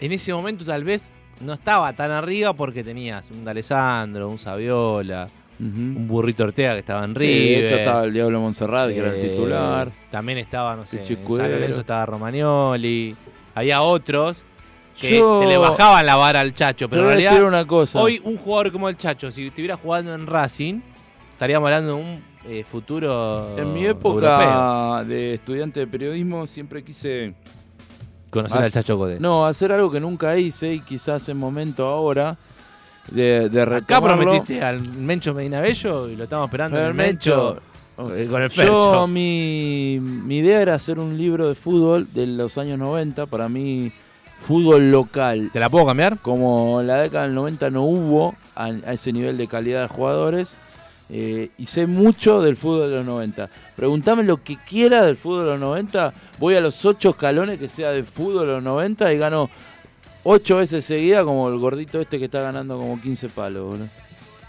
En ese momento tal vez no estaba tan arriba porque tenías un D'Alessandro, un Saviola, Ujú. un Burrito Ortega que estaba en Sí, River. de hecho estaba el Diablo Montserrat, que era el Eh, titular. También estaba, no sé, en San. Lorenzo estaba Romagnoli. Había otros que, Yo- le bajaban la vara al Chacho, Te pero en a realidad decir una cosa. Hoy un jugador como el Chacho, si estuviera jugando en Racing, estaríamos hablando de un eh, futuro en mi europeo. época de estudiante de periodismo siempre quise Conocer al Chacho Codé. No, hacer algo que nunca hice y quizás es momento ahora de, de Acá prometiste al Mencho Medina Bello y lo estamos esperando Pero en el el Mencho, Mencho- con el Yo, mi, mi idea era hacer un libro de fútbol de los años 90. Para mí, fútbol local. ¿Te la puedo cambiar? Como en la década del 90 no hubo a, a ese nivel de calidad de jugadores. eh, y sé mucho del fútbol de los 90. Preguntame lo que quiera del fútbol de los 90. Voy a los ocho escalones que sea de fútbol de los 90 y gano ocho veces seguida como el gordito este que está ganando como 15 palos. boludo.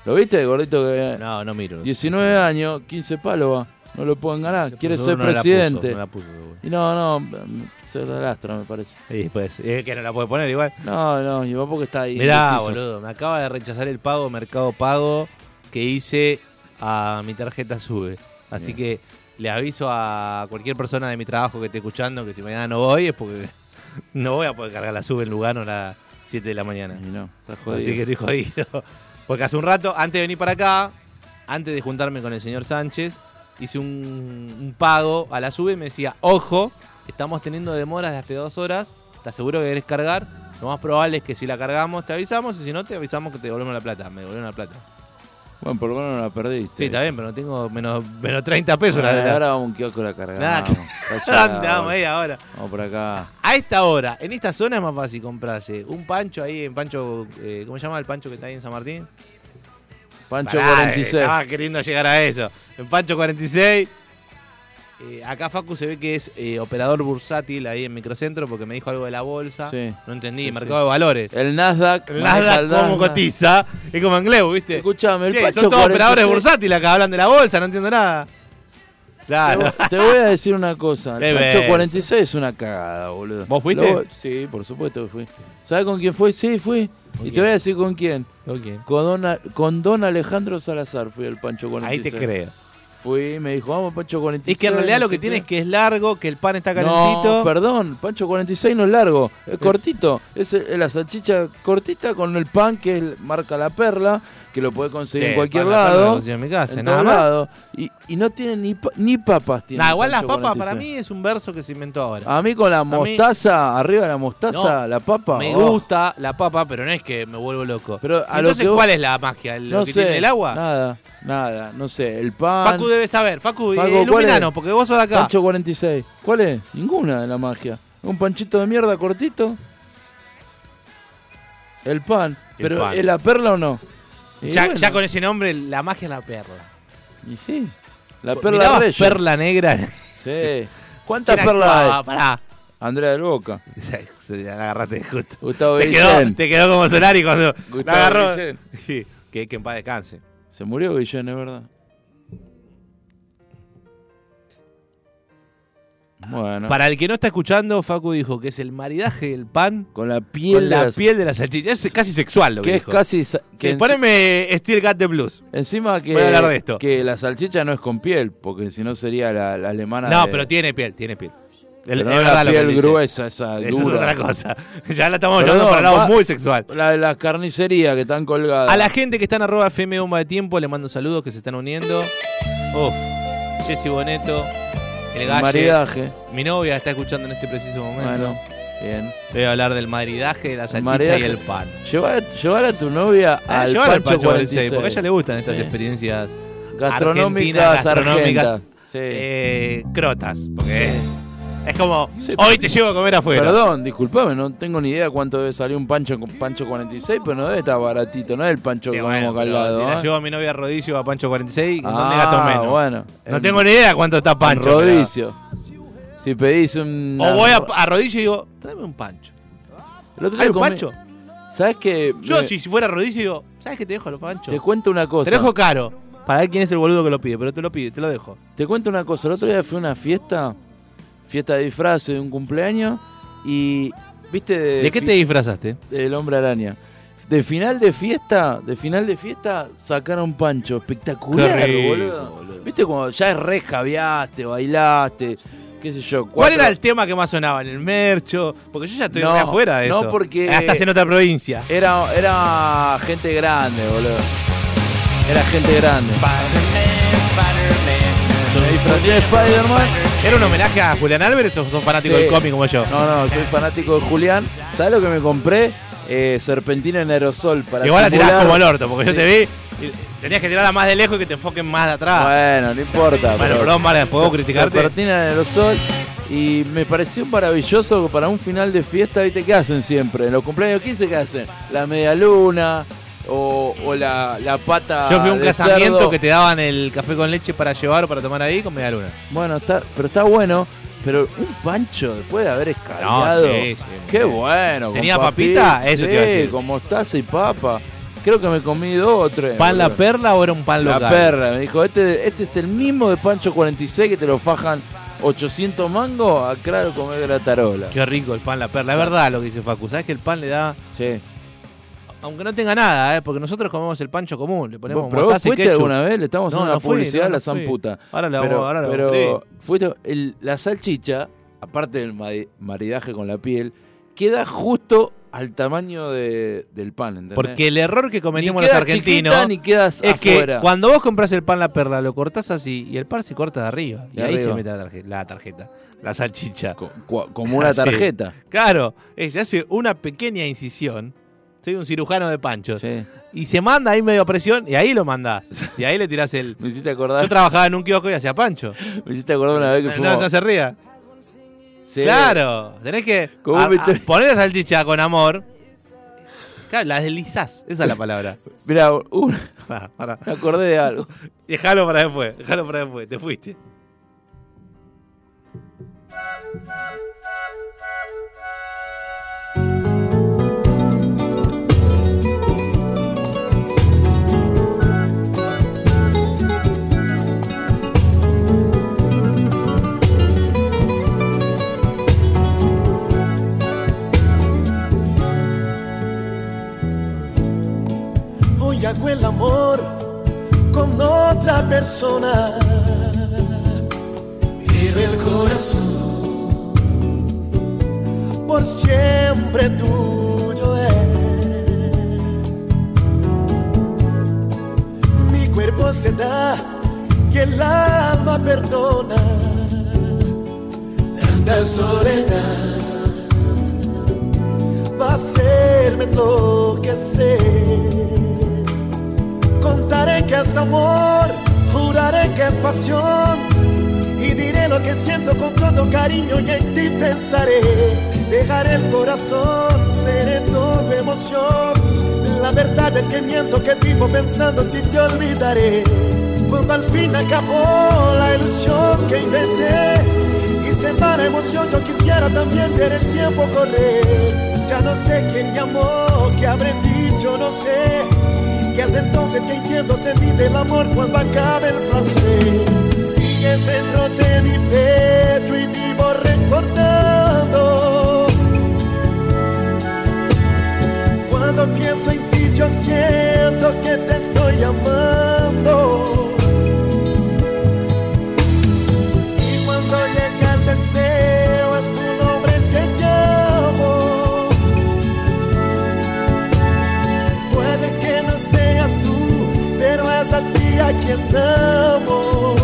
¿Lo viste? El gordito que... No, no miro. 19 años, 15 palos va. No lo pueden ganar. Quiere ser no la presidente. puso, no la puso. Y no, no, mm, se lastra me parece. Sí, pues, es que no la puede poner igual. No, no, y va porque está ahí. Mirá, boludo, me acaba de rechazar el pago Mercado Pago que hice a mi tarjeta Sube. Así que le aviso a cualquier persona de mi trabajo que esté escuchando que si mañana no voy es porque no voy a poder cargar la Sube en Lugano a las 7 de la mañana. Y no, está jodido. Así que estoy jodido. Porque hace un rato, antes de venir para acá, antes de juntarme con el señor Sánchez, hice un, un pago a la sube y me decía, ojo, estamos teniendo demoras de hasta dos horas, ¿estás seguro que querés cargar? Lo más probable es que si la cargamos te avisamos y si no te avisamos que te devolvemos la plata. Me devolvieron la plata. Bueno, por lo menos no la perdiste. Sí, está bien, pero no tengo menos, menos 30 pesos. Bueno, la, la- ahora vamos a un kiosco la cargamos. ¿Dónde vamos ahí ahora? Vamos por acá. A esta hora, en esta zona es más fácil comprarse un pancho ahí, en pancho, eh, ¿cómo se llama el pancho que está ahí en San Martín? Pancho Pará, 46. Estaba queriendo llegar a eso. En Pancho 46. Eh, acá Facu se ve que es eh, operador bursátil ahí en Microcentro porque me dijo algo de la bolsa. Sí. No entendí, Sí, mercado sí. de valores. El Nasdaq. El Nasdaq el cómo cotiza. Es como en Gleu, ¿viste? Escuchame, el Che, Pancho son todos 46. operadores bursátiles acá, hablan de la bolsa, no entiendo nada. Te, Claro. voy- te voy a decir una cosa. El Pancho verso. 46 es una cagada, boludo. ¿Vos fuiste? Sí, por supuesto que fui. ¿Sabes con quién fui? Sí, fui. ¿Con Y quién? te voy a decir con quién. Ok. Con don, con don Alejandro Salazar fui al Pancho 46. Ahí te creo. Fui, me dijo, vamos Pancho 46. Es que en realidad no lo que tiene es que es largo, que el pan está calentito. No, perdón, Pancho 46 no es largo, es cortito. Es, el- la salchicha cortita con el pan que es marca La Perla, que lo puedes conseguir Sí, en cualquier lado. en mi casa, en nada más. lados. Y, y no tiene ni, pa- ni papas. Tiene Nah, igual las papas para 46. mí es un verso que se inventó ahora. A mí con la mí- mostaza, arriba de la mostaza, No, la papa. Me oh, gusta la papa, pero no es que me vuelvo loco. Pero a lo Entonces, vos- ¿cuál es la magia? ¿Lo No que sé, tiene el agua? Nada, nada, no sé. El pan. Facu debe saber. Facu, Facu, eh, ¿cuál iluminanos, es? porque vos sos de acá. Pancho 46. ¿Cuál es? Ninguna de la magia. Un panchito de mierda cortito. El pan. El Pero pan. ¿es la perla o no? Ya, bueno, ya con ese nombre, la magia es la perla. Y sí. La perla perla negra. Sí. ¿Cuántas ¿Quién perlas? Pará. Andrea del Boca. Se la agarraste justo. Gustavo Te quedó, te quedó como Solari cuando Gustavo la agarró. Sí, que, que en paz descanse. Se murió Guillén, es verdad. Bueno. Para el que no está escuchando, Facu dijo que es el maridaje del pan con la piel con de la las- piel de la salchicha. Es casi sexual lo que, que es dijo. casi sa- Que enci- poneme Steel Cat de Blues. encima que Voy a hablar de esto. que la salchicha no es con piel porque si no sería la, la alemana No, de- pero tiene piel, tiene piel. Es no la piel gruesa esa Eso es otra cosa. Ya la estamos llevando para el lado va- muy sexual. la de las carnicerías que están colgadas A la gente que está en arroba FM Bomba de Tiempo le mando saludos que se están uniendo. Uf, Jessy Boneto, el galle. maridaje Mi novia está escuchando en este preciso momento. bueno bien Voy a hablar del maridaje, de la salchicha maridaje. y el pan. llevar, llevar a tu novia Ah, al Pancho Pancho 46 porque a ella le gustan estas experiencias gastronómicas gastronómicas, sí. eh, crotas. Porque es como, Sí, hoy te llevo a comer afuera. Perdón, disculpame, no tengo ni idea cuánto debe salir un pancho pancho 46, pero no debe estar baratito, no es el pancho Sí, que bueno, comemos acá al pero lado. si la ¿eh? llevo a mi novia a Rodicio a Pancho 46, ¿dónde Ah, gasto menos? bueno. No En- tengo ni idea cuánto está Pancho. pero- Rodicio. Si pedís un. O voy a, a Rodicio y digo, tráeme un Pancho. El otro ¿Hay un Pancho? ¿Sabes qué? Yo, Me- si fuera Rodicio, digo, ¿sabes que te dejo los Panchos? Te cuento una cosa. Te dejo caro. Para ver quién es el boludo que lo pide, pero te lo pide, te lo dejo. Te cuento una cosa. El otro día fue una fiesta, fiesta de disfraces de un cumpleaños y. ¿Viste? ¿De qué te disfrazaste? El hombre araña. De final de fiesta, de final de fiesta, sacaron Pancho. Espectacular, rico, boludo. boludo. ¿Viste cuando ya re javiaste, bailaste, qué sé yo? ¿Cuál era el tema que más sonaba? ¿En el mercho? Porque yo ya estoy No, afuera de no, eso. porque- Ah, Estás en otra provincia. Era, era gente grande, boludo. Era gente grande. Me disfracé de Spider-Man. ¿Era un homenaje a Julián Álvarez o sos fanático Sí. del cómic como yo? No, no, soy fanático de Julián. ¿Sabes lo que me compré? Eh, serpentina en aerosol para Igual la tirás como el orto, porque yo te vi tenías que tirarla más de lejos y que te enfoquen más de atrás. Bueno, no importa. Bueno, perdón, Mara, ¿puedo criticarte? Serpentina en aerosol. Y me pareció maravilloso para un final de fiesta, ¿viste? ¿Qué hacen siempre? En los cumpleaños 15, ¿qué hacen? La media luna o, o la, la pata Yo fui a un de casamiento cerdo. que te daban el café con leche para llevar o para tomar ahí con media luna. Bueno, está, pero está bueno. Pero un pancho después de haber escalado. No, sí, sí, Qué bien. bueno. ¿Tenía papita, papita? Eso sí, te iba a decir. con mostaza y papa. Creo que me comí dos o tres. ¿Pan la perla o era un pan La local? perla. Me dijo, este, este es el mismo de Pancho 46 que te lo fajan 800 mangos. Claro, comer gratarola. Qué rico el pan la perla. Es verdad lo que dice Facu. ¿Sabes que el pan le da. Sí. Aunque no tenga nada, ¿eh? porque nosotros comemos el pancho común. Le ponemos ¿Vos, ¿Pero vos fuiste ketchup. alguna vez? Le estamos haciendo no una publicidad no, a la zamputa. Ahora vamos- pero, ahora le vamos a pero fuiste, el- la salchicha, aparte del mari- maridaje con la piel, queda justo al tamaño de, del pan, ¿entendés? Porque el error que cometimos los argentinos chiquita, ni quedas es afuera. que cuando vos compras el pan la perla, lo cortás así y el pan se corta de arriba. Y ahí se mete la tarjeta, la tarjeta, la salchicha. Co- como una tarjeta. Claro, eh, se hace una pequeña incisión. Soy un cirujano de panchos. Sí. Y se manda ahí medio a presión y ahí lo mandás. Y ahí le tirás el. Me hiciste acordar, Yo trabajaba en un kiosco y hacía pancho. me hiciste acordar una vez que No, fuimos. no se ría. Sí. Claro, tenés que ¿Cómo a- a- poner la salchicha con amor. Claro, la deslizás, esa es la palabra. Mira, uh, me acordé de algo. Dejalo para después, dejalo para después, te fuiste. Hoy hago el amor con otra persona, pero el corazón por siempre tuyo es. Mi cuerpo se da y el alma perdona tanta soledad va a hacerme enloquecer. Contaré que es amor, juraré que es pasión. Y diré lo que siento con todo cariño y en ti pensaré. Dejaré el corazón, seré todo emoción. La verdad es que miento que vivo pensando si te olvidaré. Cuando al fin acabó la ilusión que inventé y se va emoción, yo quisiera también ver el tiempo correr. Ya no sé quién me amó, qué habré dicho, no sé. Y es entonces que entiendo se mide el amor cuando acabe el placer. Sigues dentro de mi pecho y vivo recordando. Cuando pienso en ti yo siento que te estoy amando. Es a.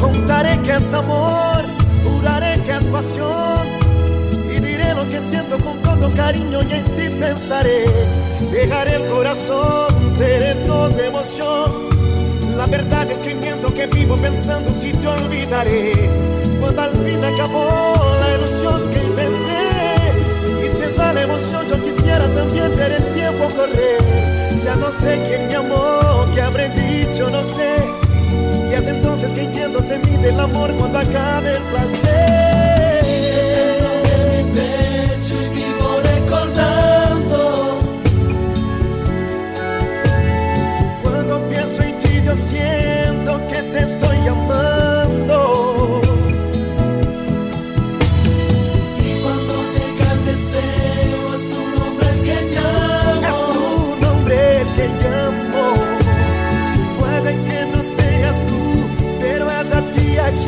Contaré que es amor, juraré que es pasión y diré lo que siento con todo cariño y en ti pensaré. Dejaré el corazón, seré todo emoción. La verdad es que miento que vivo pensando si te olvidaré. Cuando al fin acabó la ilusión que inventé y se va la emoción, yo quisiera también ver el tiempo correr. Ya no sé quién me amó, qué habré dicho, no sé. Y es entonces que entiendo se mide el amor cuando acabe el placer.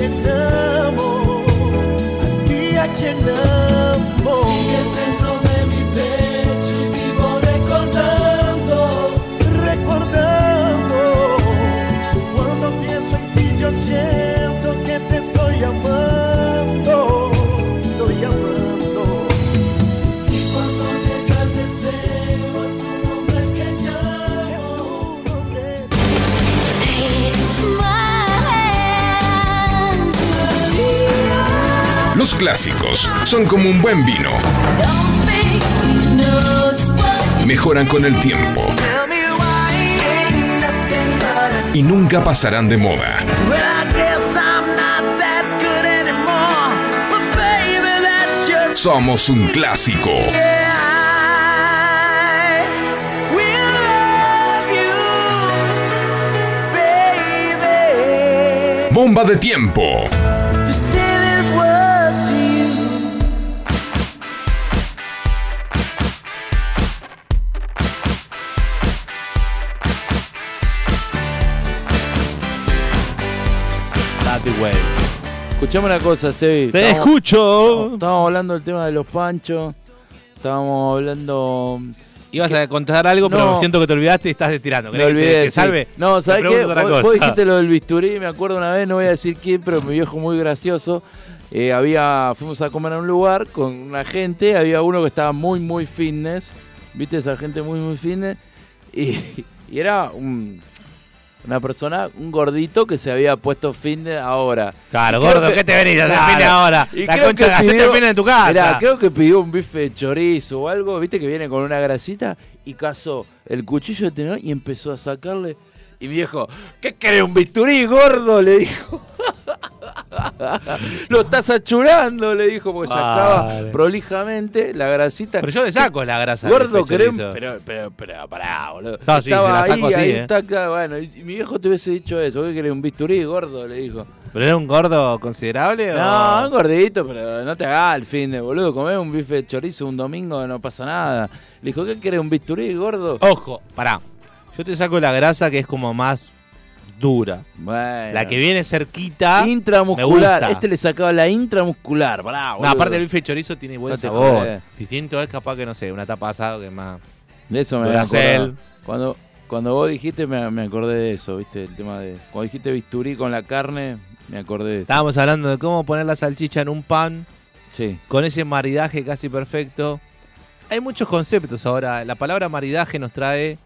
Quien amo. A ti a quien amo. Clásicos son como un buen vino. Mejoran con el tiempo y nunca pasarán de moda. Somos un clásico. Bomba de tiempo. Way. Escuchame una cosa, Sebi. Te Estábamos- escucho. Estábamos hablando del tema de los panchos. Estábamos hablando. Ibas a contar algo, pero No. siento que te olvidaste y estás estirando. Me ¿Querés que olvidé. sí. salve? No, ¿sabes qué? Vos, vos dijiste lo del bisturí. Me acuerdo una vez, no voy a decir quién, pero mi viejo muy gracioso. eh, había, fuimos a comer a un lugar con una gente. Había uno que estaba muy, muy fitness. ¿Viste esa gente muy, muy fitness? Y, y era un- una persona, un gordito que se había puesto fitness ahora. Claro, gordo, que- ¿qué te venís a hacer Claro. fines ahora? Y La concha, que pidió- fines en tu casa. Mirá, creo que pidió un bife de chorizo o algo, viste que viene con una grasita y cazó el cuchillo de tenedor y empezó a sacarle. Y mi viejo, ¿qué querés, un bisturí, gordo? Le dijo. Lo estás achurando, le dijo, porque sacaba Vale. prolijamente la grasita. Pero yo le saco la grasa. al Gordo, chorizo. Pero, pero, pero, pará, boludo. No, sí, Estaba se la saco ahí, así, ahí eh. está acá, bueno. Y mi viejo te hubiese dicho eso, ¿qué querés, un bisturí, gordo? Le dijo. ¿Pero era un gordo considerable o...? No, un gordito, pero no te hagas el fin de boludo. Comés un bife de chorizo un domingo, no pasa nada. Le dijo, ¿qué querés? ¿Un bisturí, gordo? Ojo, pará. Yo te saco la grasa que es como más dura. Bueno. La que viene cerquita. me Intramuscular. gusta. Este le sacaba la intramuscular. No, boludo. aparte el bife chorizo tiene buen No sabor. Distinto es capaz que, no sé, una tapa asado que es más... De eso me acordaba. Cuando, cuando vos dijiste, me, me acordé de eso, ¿viste? El tema de. Cuando dijiste bisturí con la carne, me acordé de eso. Estábamos hablando de cómo poner la salchicha en un pan Sí. con ese maridaje casi perfecto. Hay muchos conceptos ahora. La palabra maridaje nos trae...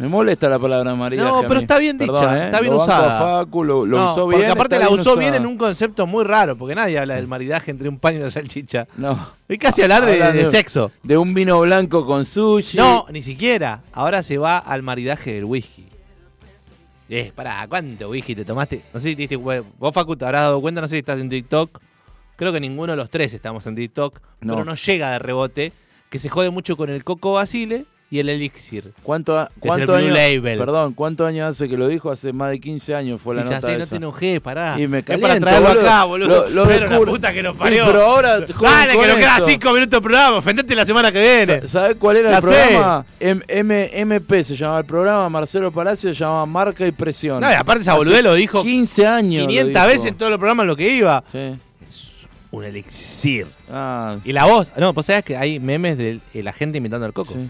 Me molesta la palabra maridaje. No, pero está bien Perdón, dicha, ¿eh? está bien Lo usada. Facu, lo, lo no, usó porque bien. aparte la usó bien en un concepto muy raro, porque nadie habla del maridaje entre un pan y una salchicha. No. Es casi hablar de, sexo. De un vino blanco con sushi. No, ni siquiera. Ahora se va al maridaje del whisky. Eh, pará, ¿cuánto whisky te tomaste? No sé si te diste Vos, Facu, te habrás dado cuenta, no sé si estás en TikTok. Creo que ninguno de los tres estamos en TikTok. No. Pero no llega de rebote. Que se jode mucho con el coco basile y el elixir. ¿Cuánto, a- el cuánto Blue? Label. Perdón, ¿cuántos años hace que lo dijo? Hace más de 15 años fue la ya nota sé, no esa. te enojé, pará. Y me es caliento, para traerlo boludo. acá, boludo. Lo- lo pero la puta que nos Sí, parió. pero ahora Dale, que nos quedan eso. cinco minutos de programa. Ofendete la semana que viene. ¿Sabes cuál era La el programa? M M MP se llamaba el programa, Marcelo Palacio se llamaba Marca y Presión. No, y aparte esa boludez lo dijo 15 años. lo 500 dijo. veces en todos los programas lo que iba. Sí. Un elixir. Ah, Y la voz. No, pues sabes que hay memes de la gente imitando al Coco. sí.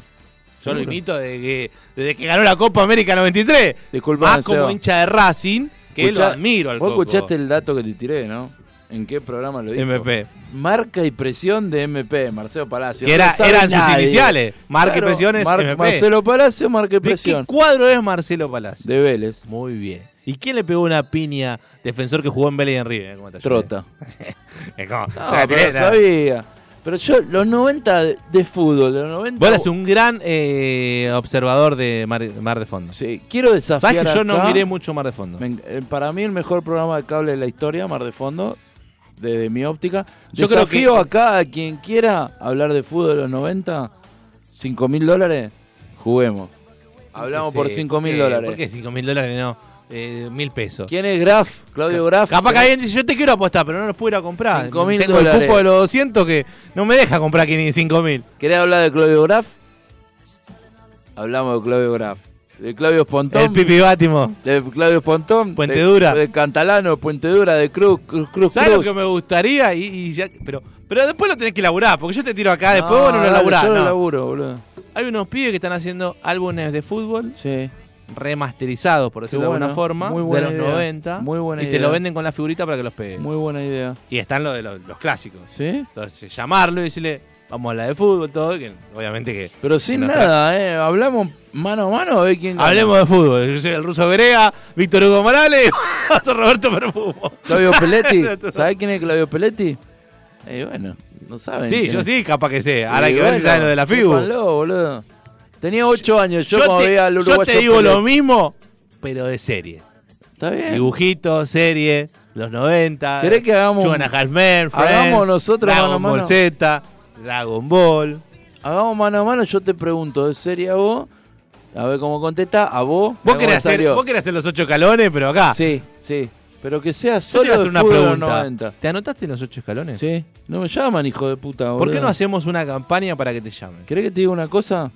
Yo lo imito desde que, desde que ganó la Copa América 93. Disculpa, Más como Seba. hincha de Racing, que lo Escuchá- admiro al Vos Coco. escuchaste el dato que te tiré, ¿no? ¿En qué programa lo dijo? MP. Marca y presión de MP, Marcelo Palacio. Que era- sabe eran sus iniciales. Marca y presión es MP. Marcelo Palacio, marca y ¿De qué presión. cuadro es Marcelo Palacio? De Vélez. Muy bien. ¿Y quién le pegó una piña defensor que jugó en Vélez y en River? ¿Cómo te ayudé? Trota. Es como- No, tenés- sabía. Pero yo, los 90 de, de fútbol, los 90. Vos eres un gran eh, observador de Mar, Mar de Fondo. Sí, quiero desafiar. ¿Sabes que yo no miré mucho Mar de Fondo? Me eh, para mí, el mejor programa de cable de la historia, Mar de Fondo, desde mi óptica. Yo creo que- acá a quien quiera hablar de fútbol de los 90, 5 mil dólares, juguemos. Hablamos Sí, por 5 ¿por mil qué? dólares. ¿Por qué 5 mil dólares no? Eh, mil pesos. ¿Quién es Graf? Claudio Graf. Capaz que alguien dice, yo te quiero apostar, pero no los puedo ir a comprar. Cinco mil Tengo dólares. el cupo de los 200 que no me deja comprar 5 mil. ¿Querés hablar de Claudio Graf? Hablamos de Claudio Graf. De Claudio Pontón. El Pipi Bátimo. De Claudio Pontón. Puente de, Dura. De Cantalano, Puente Dura, de Cruz, Cruz, Cruz. ¿Sabes lo que me gustaría? Y, y ya, pero, pero después lo tenés que laburar, porque yo te tiro acá, después No, vos no lo laburás. Yo lo laburo, boludo. Hay unos pibes que están haciendo álbumes de fútbol Sí. Remasterizados, por decirlo Qué de alguna bueno, forma, muy buena de los idea, 90. muy buena y te lo venden con la figurita para que los pegues. Muy buena idea. Y están los de los, los clásicos. ¿Sí? Entonces, llamarlo y decirle, vamos a hablar de fútbol, todo, que obviamente que... Pero sin nada, ¿eh? Hablamos mano a mano a ver quién gana. Hablemos de fútbol. Yo soy el ruso Verega, Víctor Hugo Morales Roberto Perfumo. Claudio Peletti. ¿Sabés quién es Claudio Peletti? Eh, bueno, no saben. Sí, yo es. sí, capaz que sé. Ahora hay Y que ver si bueno, saben lo de la sépanlo, boludo. Tenía 8 años, yo, Yo te, al yo uruguayo te digo lo mismo, pero de serie. Está bien. Dibujito, serie, los 90. ¿Querés que hagamos hagamos nosotros Dragon mano a Ball? Z, Dragon Ball. Hagamos mano a mano, yo te pregunto, ¿de serie a vos? A ver cómo contesta, a vos. Vos querés, hacer, vos querés hacer los ocho escalones, pero acá. Sí, sí. Pero que sea Yo te solo a hacer una pregunta. 90. ¿Te anotaste en los ocho escalones? Sí. No me llaman, hijo de puta, boludo. ¿Por qué no hacemos una campaña para que te llamen? ¿Querés que te diga una cosa?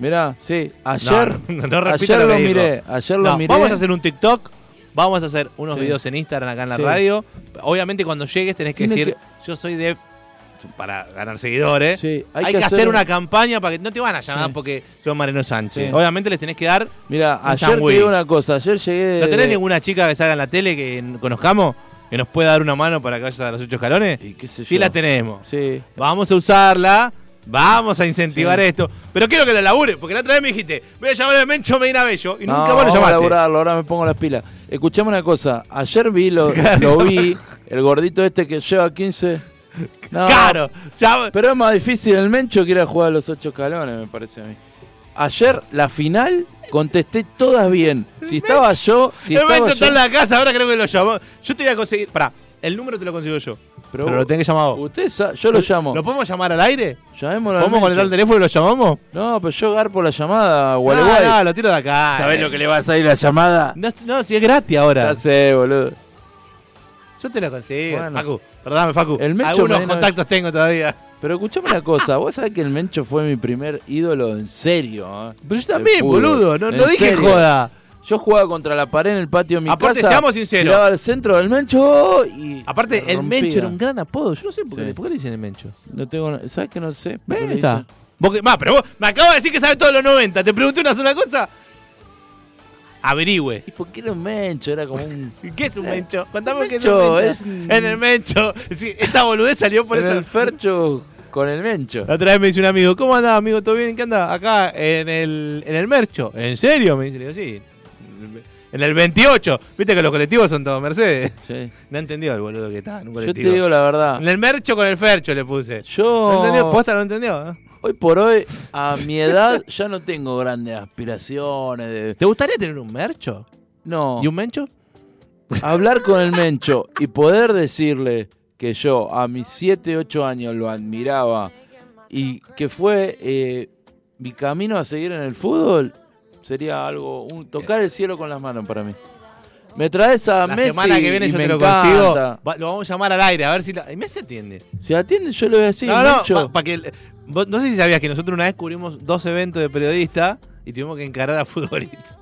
Mirá, sí, ayer, No, no, ayer lo miré, ayer lo miré. Vamos a hacer un TikTok Vamos a hacer unos Sí. videos en Instagram acá en la Sí. radio. Obviamente cuando llegues tenés que decir, yo soy de... Para ganar seguidores. Sí, hay, que, hacer una campaña para que no te van a llamar Sí. porque son Mariano Sánchez. Sí. Obviamente les tenés que dar... Mira, ayer te digo una cosa. Ayer llegué. ¿No tenés de- ninguna chica que salga en la tele que conozcamos? Que nos pueda dar una mano para que vayas a los ocho escalones. Y qué sé Sí yo. la tenemos. Sí. Vamos a usarla. Vamos a incentivar Sí. esto. Pero quiero que lo labure, porque la otra vez me dijiste, voy a llamar a Mencho Medina Bello y No, nunca vos lo vamos a llamaste. laburarlo, ahora me pongo las pilas. Escuchame una cosa. Ayer vi lo, vi, el gordito este que lleva 15. No, Claro, ya- Pero es más difícil el Mencho que ir a jugar a los ocho escalones, me parece a mí. Ayer, la final, contesté todas bien. Si estaba yo, si el estaba Mencho yo. está en la casa, ahora creo que lo llamó. Yo te voy a conseguir. Pará, el número te lo consigo yo. Pero, lo tenés que llamar vos. Usted sa- yo lo llamo. ¿Lo podemos llamar al aire? Llamémoslo al ¿Podemos conectar el teléfono y lo llamamos? No, pero yo garpo la llamada, No, Gualeguay. no, lo tiro de acá. ¿Sabés eh. lo que le va a salir la llamada? No, no, si es gratis ahora. Ya sé, boludo. Yo te lo consigo. Bueno. Facu, perdóname, Facu. El Mencho Algunos contactos tengo todavía. Pero escuchame una cosa, vos sabés que el Mencho fue mi primer ídolo en serio. ¿eh? Pero yo también, fútbol. boludo. No, En no dije serio. joda. Yo jugaba contra la pared en el patio de mi Aparte, casa. seamos sinceros. Tiraba al centro del Mencho y. Aparte, el. Mencho era un gran apodo. Yo no sé por qué, Sí. por qué le dicen el Mencho. No tengo. ¿Sabes que no sé? por qué Ven, le está. dicen? Vos que- va, pero vos me acabas de decir que sabes todos los 90. Te pregunté una sola cosa. Averigüe. ¿Y por qué era un Mencho? Era como un. ¿Qué es un Mencho? Contame qué es un Mencho, Mencho. es un- En el Mencho. Sí, esta boludez salió por eso. el Fercho con el Mencho. La otra vez me dice un amigo, ¿cómo andás, amigo? ¿Todo bien? ¿Qué anda? Acá en el, en el Mercho. ¿En serio? Me dice, le digo, sí. En el 28. Viste que los colectivos son todos Mercedes. Sí. No entendió el boludo que está en un Yo te colectivo. digo la verdad. En el Mercho con el Fercho le puse. ¿No Yo. entendió? ¿Posta no entendió? eh? Hoy por hoy, a mi edad, ya no tengo grandes aspiraciones de. ¿Te gustaría tener un Mercho? No. ¿Y un Mencho? hablar con el Mencho y poder decirle que yo a mis 7, 8 años lo admiraba y que fue eh, mi camino a seguir en el fútbol, sería algo, un, tocar el cielo con las manos para mí. Me traes a La Messi semana que viene y yo me te lo consigo. Va- lo vamos a llamar al aire a ver si la... y Messi atiende. Si atiende, yo le voy a decir, no, no, Mencho. pa- pa' que vos- no sé si sabías que nosotros una vez cubrimos dos eventos de periodistas y tuvimos que encarar a futbolistas.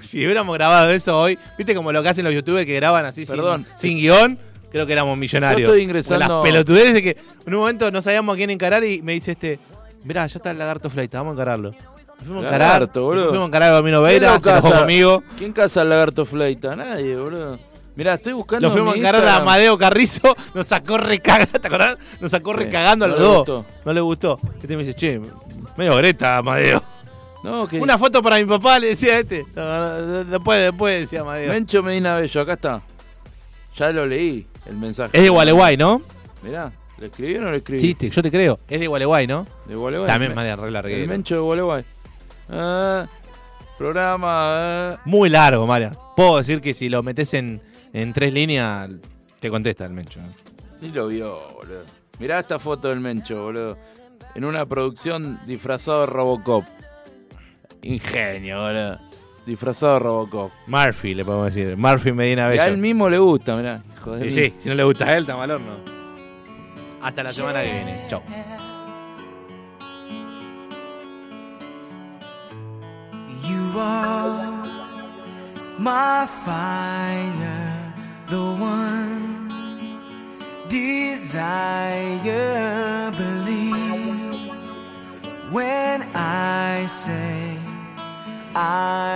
Si hubiéramos grabado eso hoy, viste como lo que hacen los youtubers que graban así Perdón. Sin, guion, creo que éramos millonarios. Yo estoy ingresando- Con Las pelotudeces que en un momento no sabíamos a quién encarar y me dice este, mirá, ya está el lagarto fleita, vamos a encararlo. Fuimos a encarar, Lagarto, boludo. nos fuimos a encarar a Domino ¿Quién Veira, lo se enojó conmigo. ¿Quién caza al lagarto fleita? Nadie, boludo. Mirá, estoy buscando Lo fuimos a encarar a. Amadeo Carrizo, nos sacó recagando, ¿te acordás? Nos sacó Sí, recagando a no los le dos. gustó. No le gustó. Este me dice, che, medio greta, Amadeo. No, que Una foto para mi papá, le decía este. No, no, no, después, después, decía Amadeo. Mencho Medina Bello, acá está. Ya lo leí, el mensaje. Es de Gualeguay, ¿no? Mirá, ¿le escribí o no le escribí? Sí, te- yo te creo. Es de Gualeguay, ¿no? De Gualeguay. También Me- María re El. Mencho de Gualeguay. Ah, programa. ah. Muy largo, María. Puedo decir que si lo metes en, en tres líneas, te contesta el Mencho. Ni lo vio, boludo. Mirá esta foto del Mencho, boludo. En una producción disfrazado de Robocop. Ingenio, boludo. Disfrazado de Robocop. Murphy, le podemos decir. Murphy Medina Y a Bello. él mismo le gusta, mirá. Y sí, si no le gusta a él, está mal horno. Hasta la semana que viene. Chau. My fire, the one desire. Believe when I say I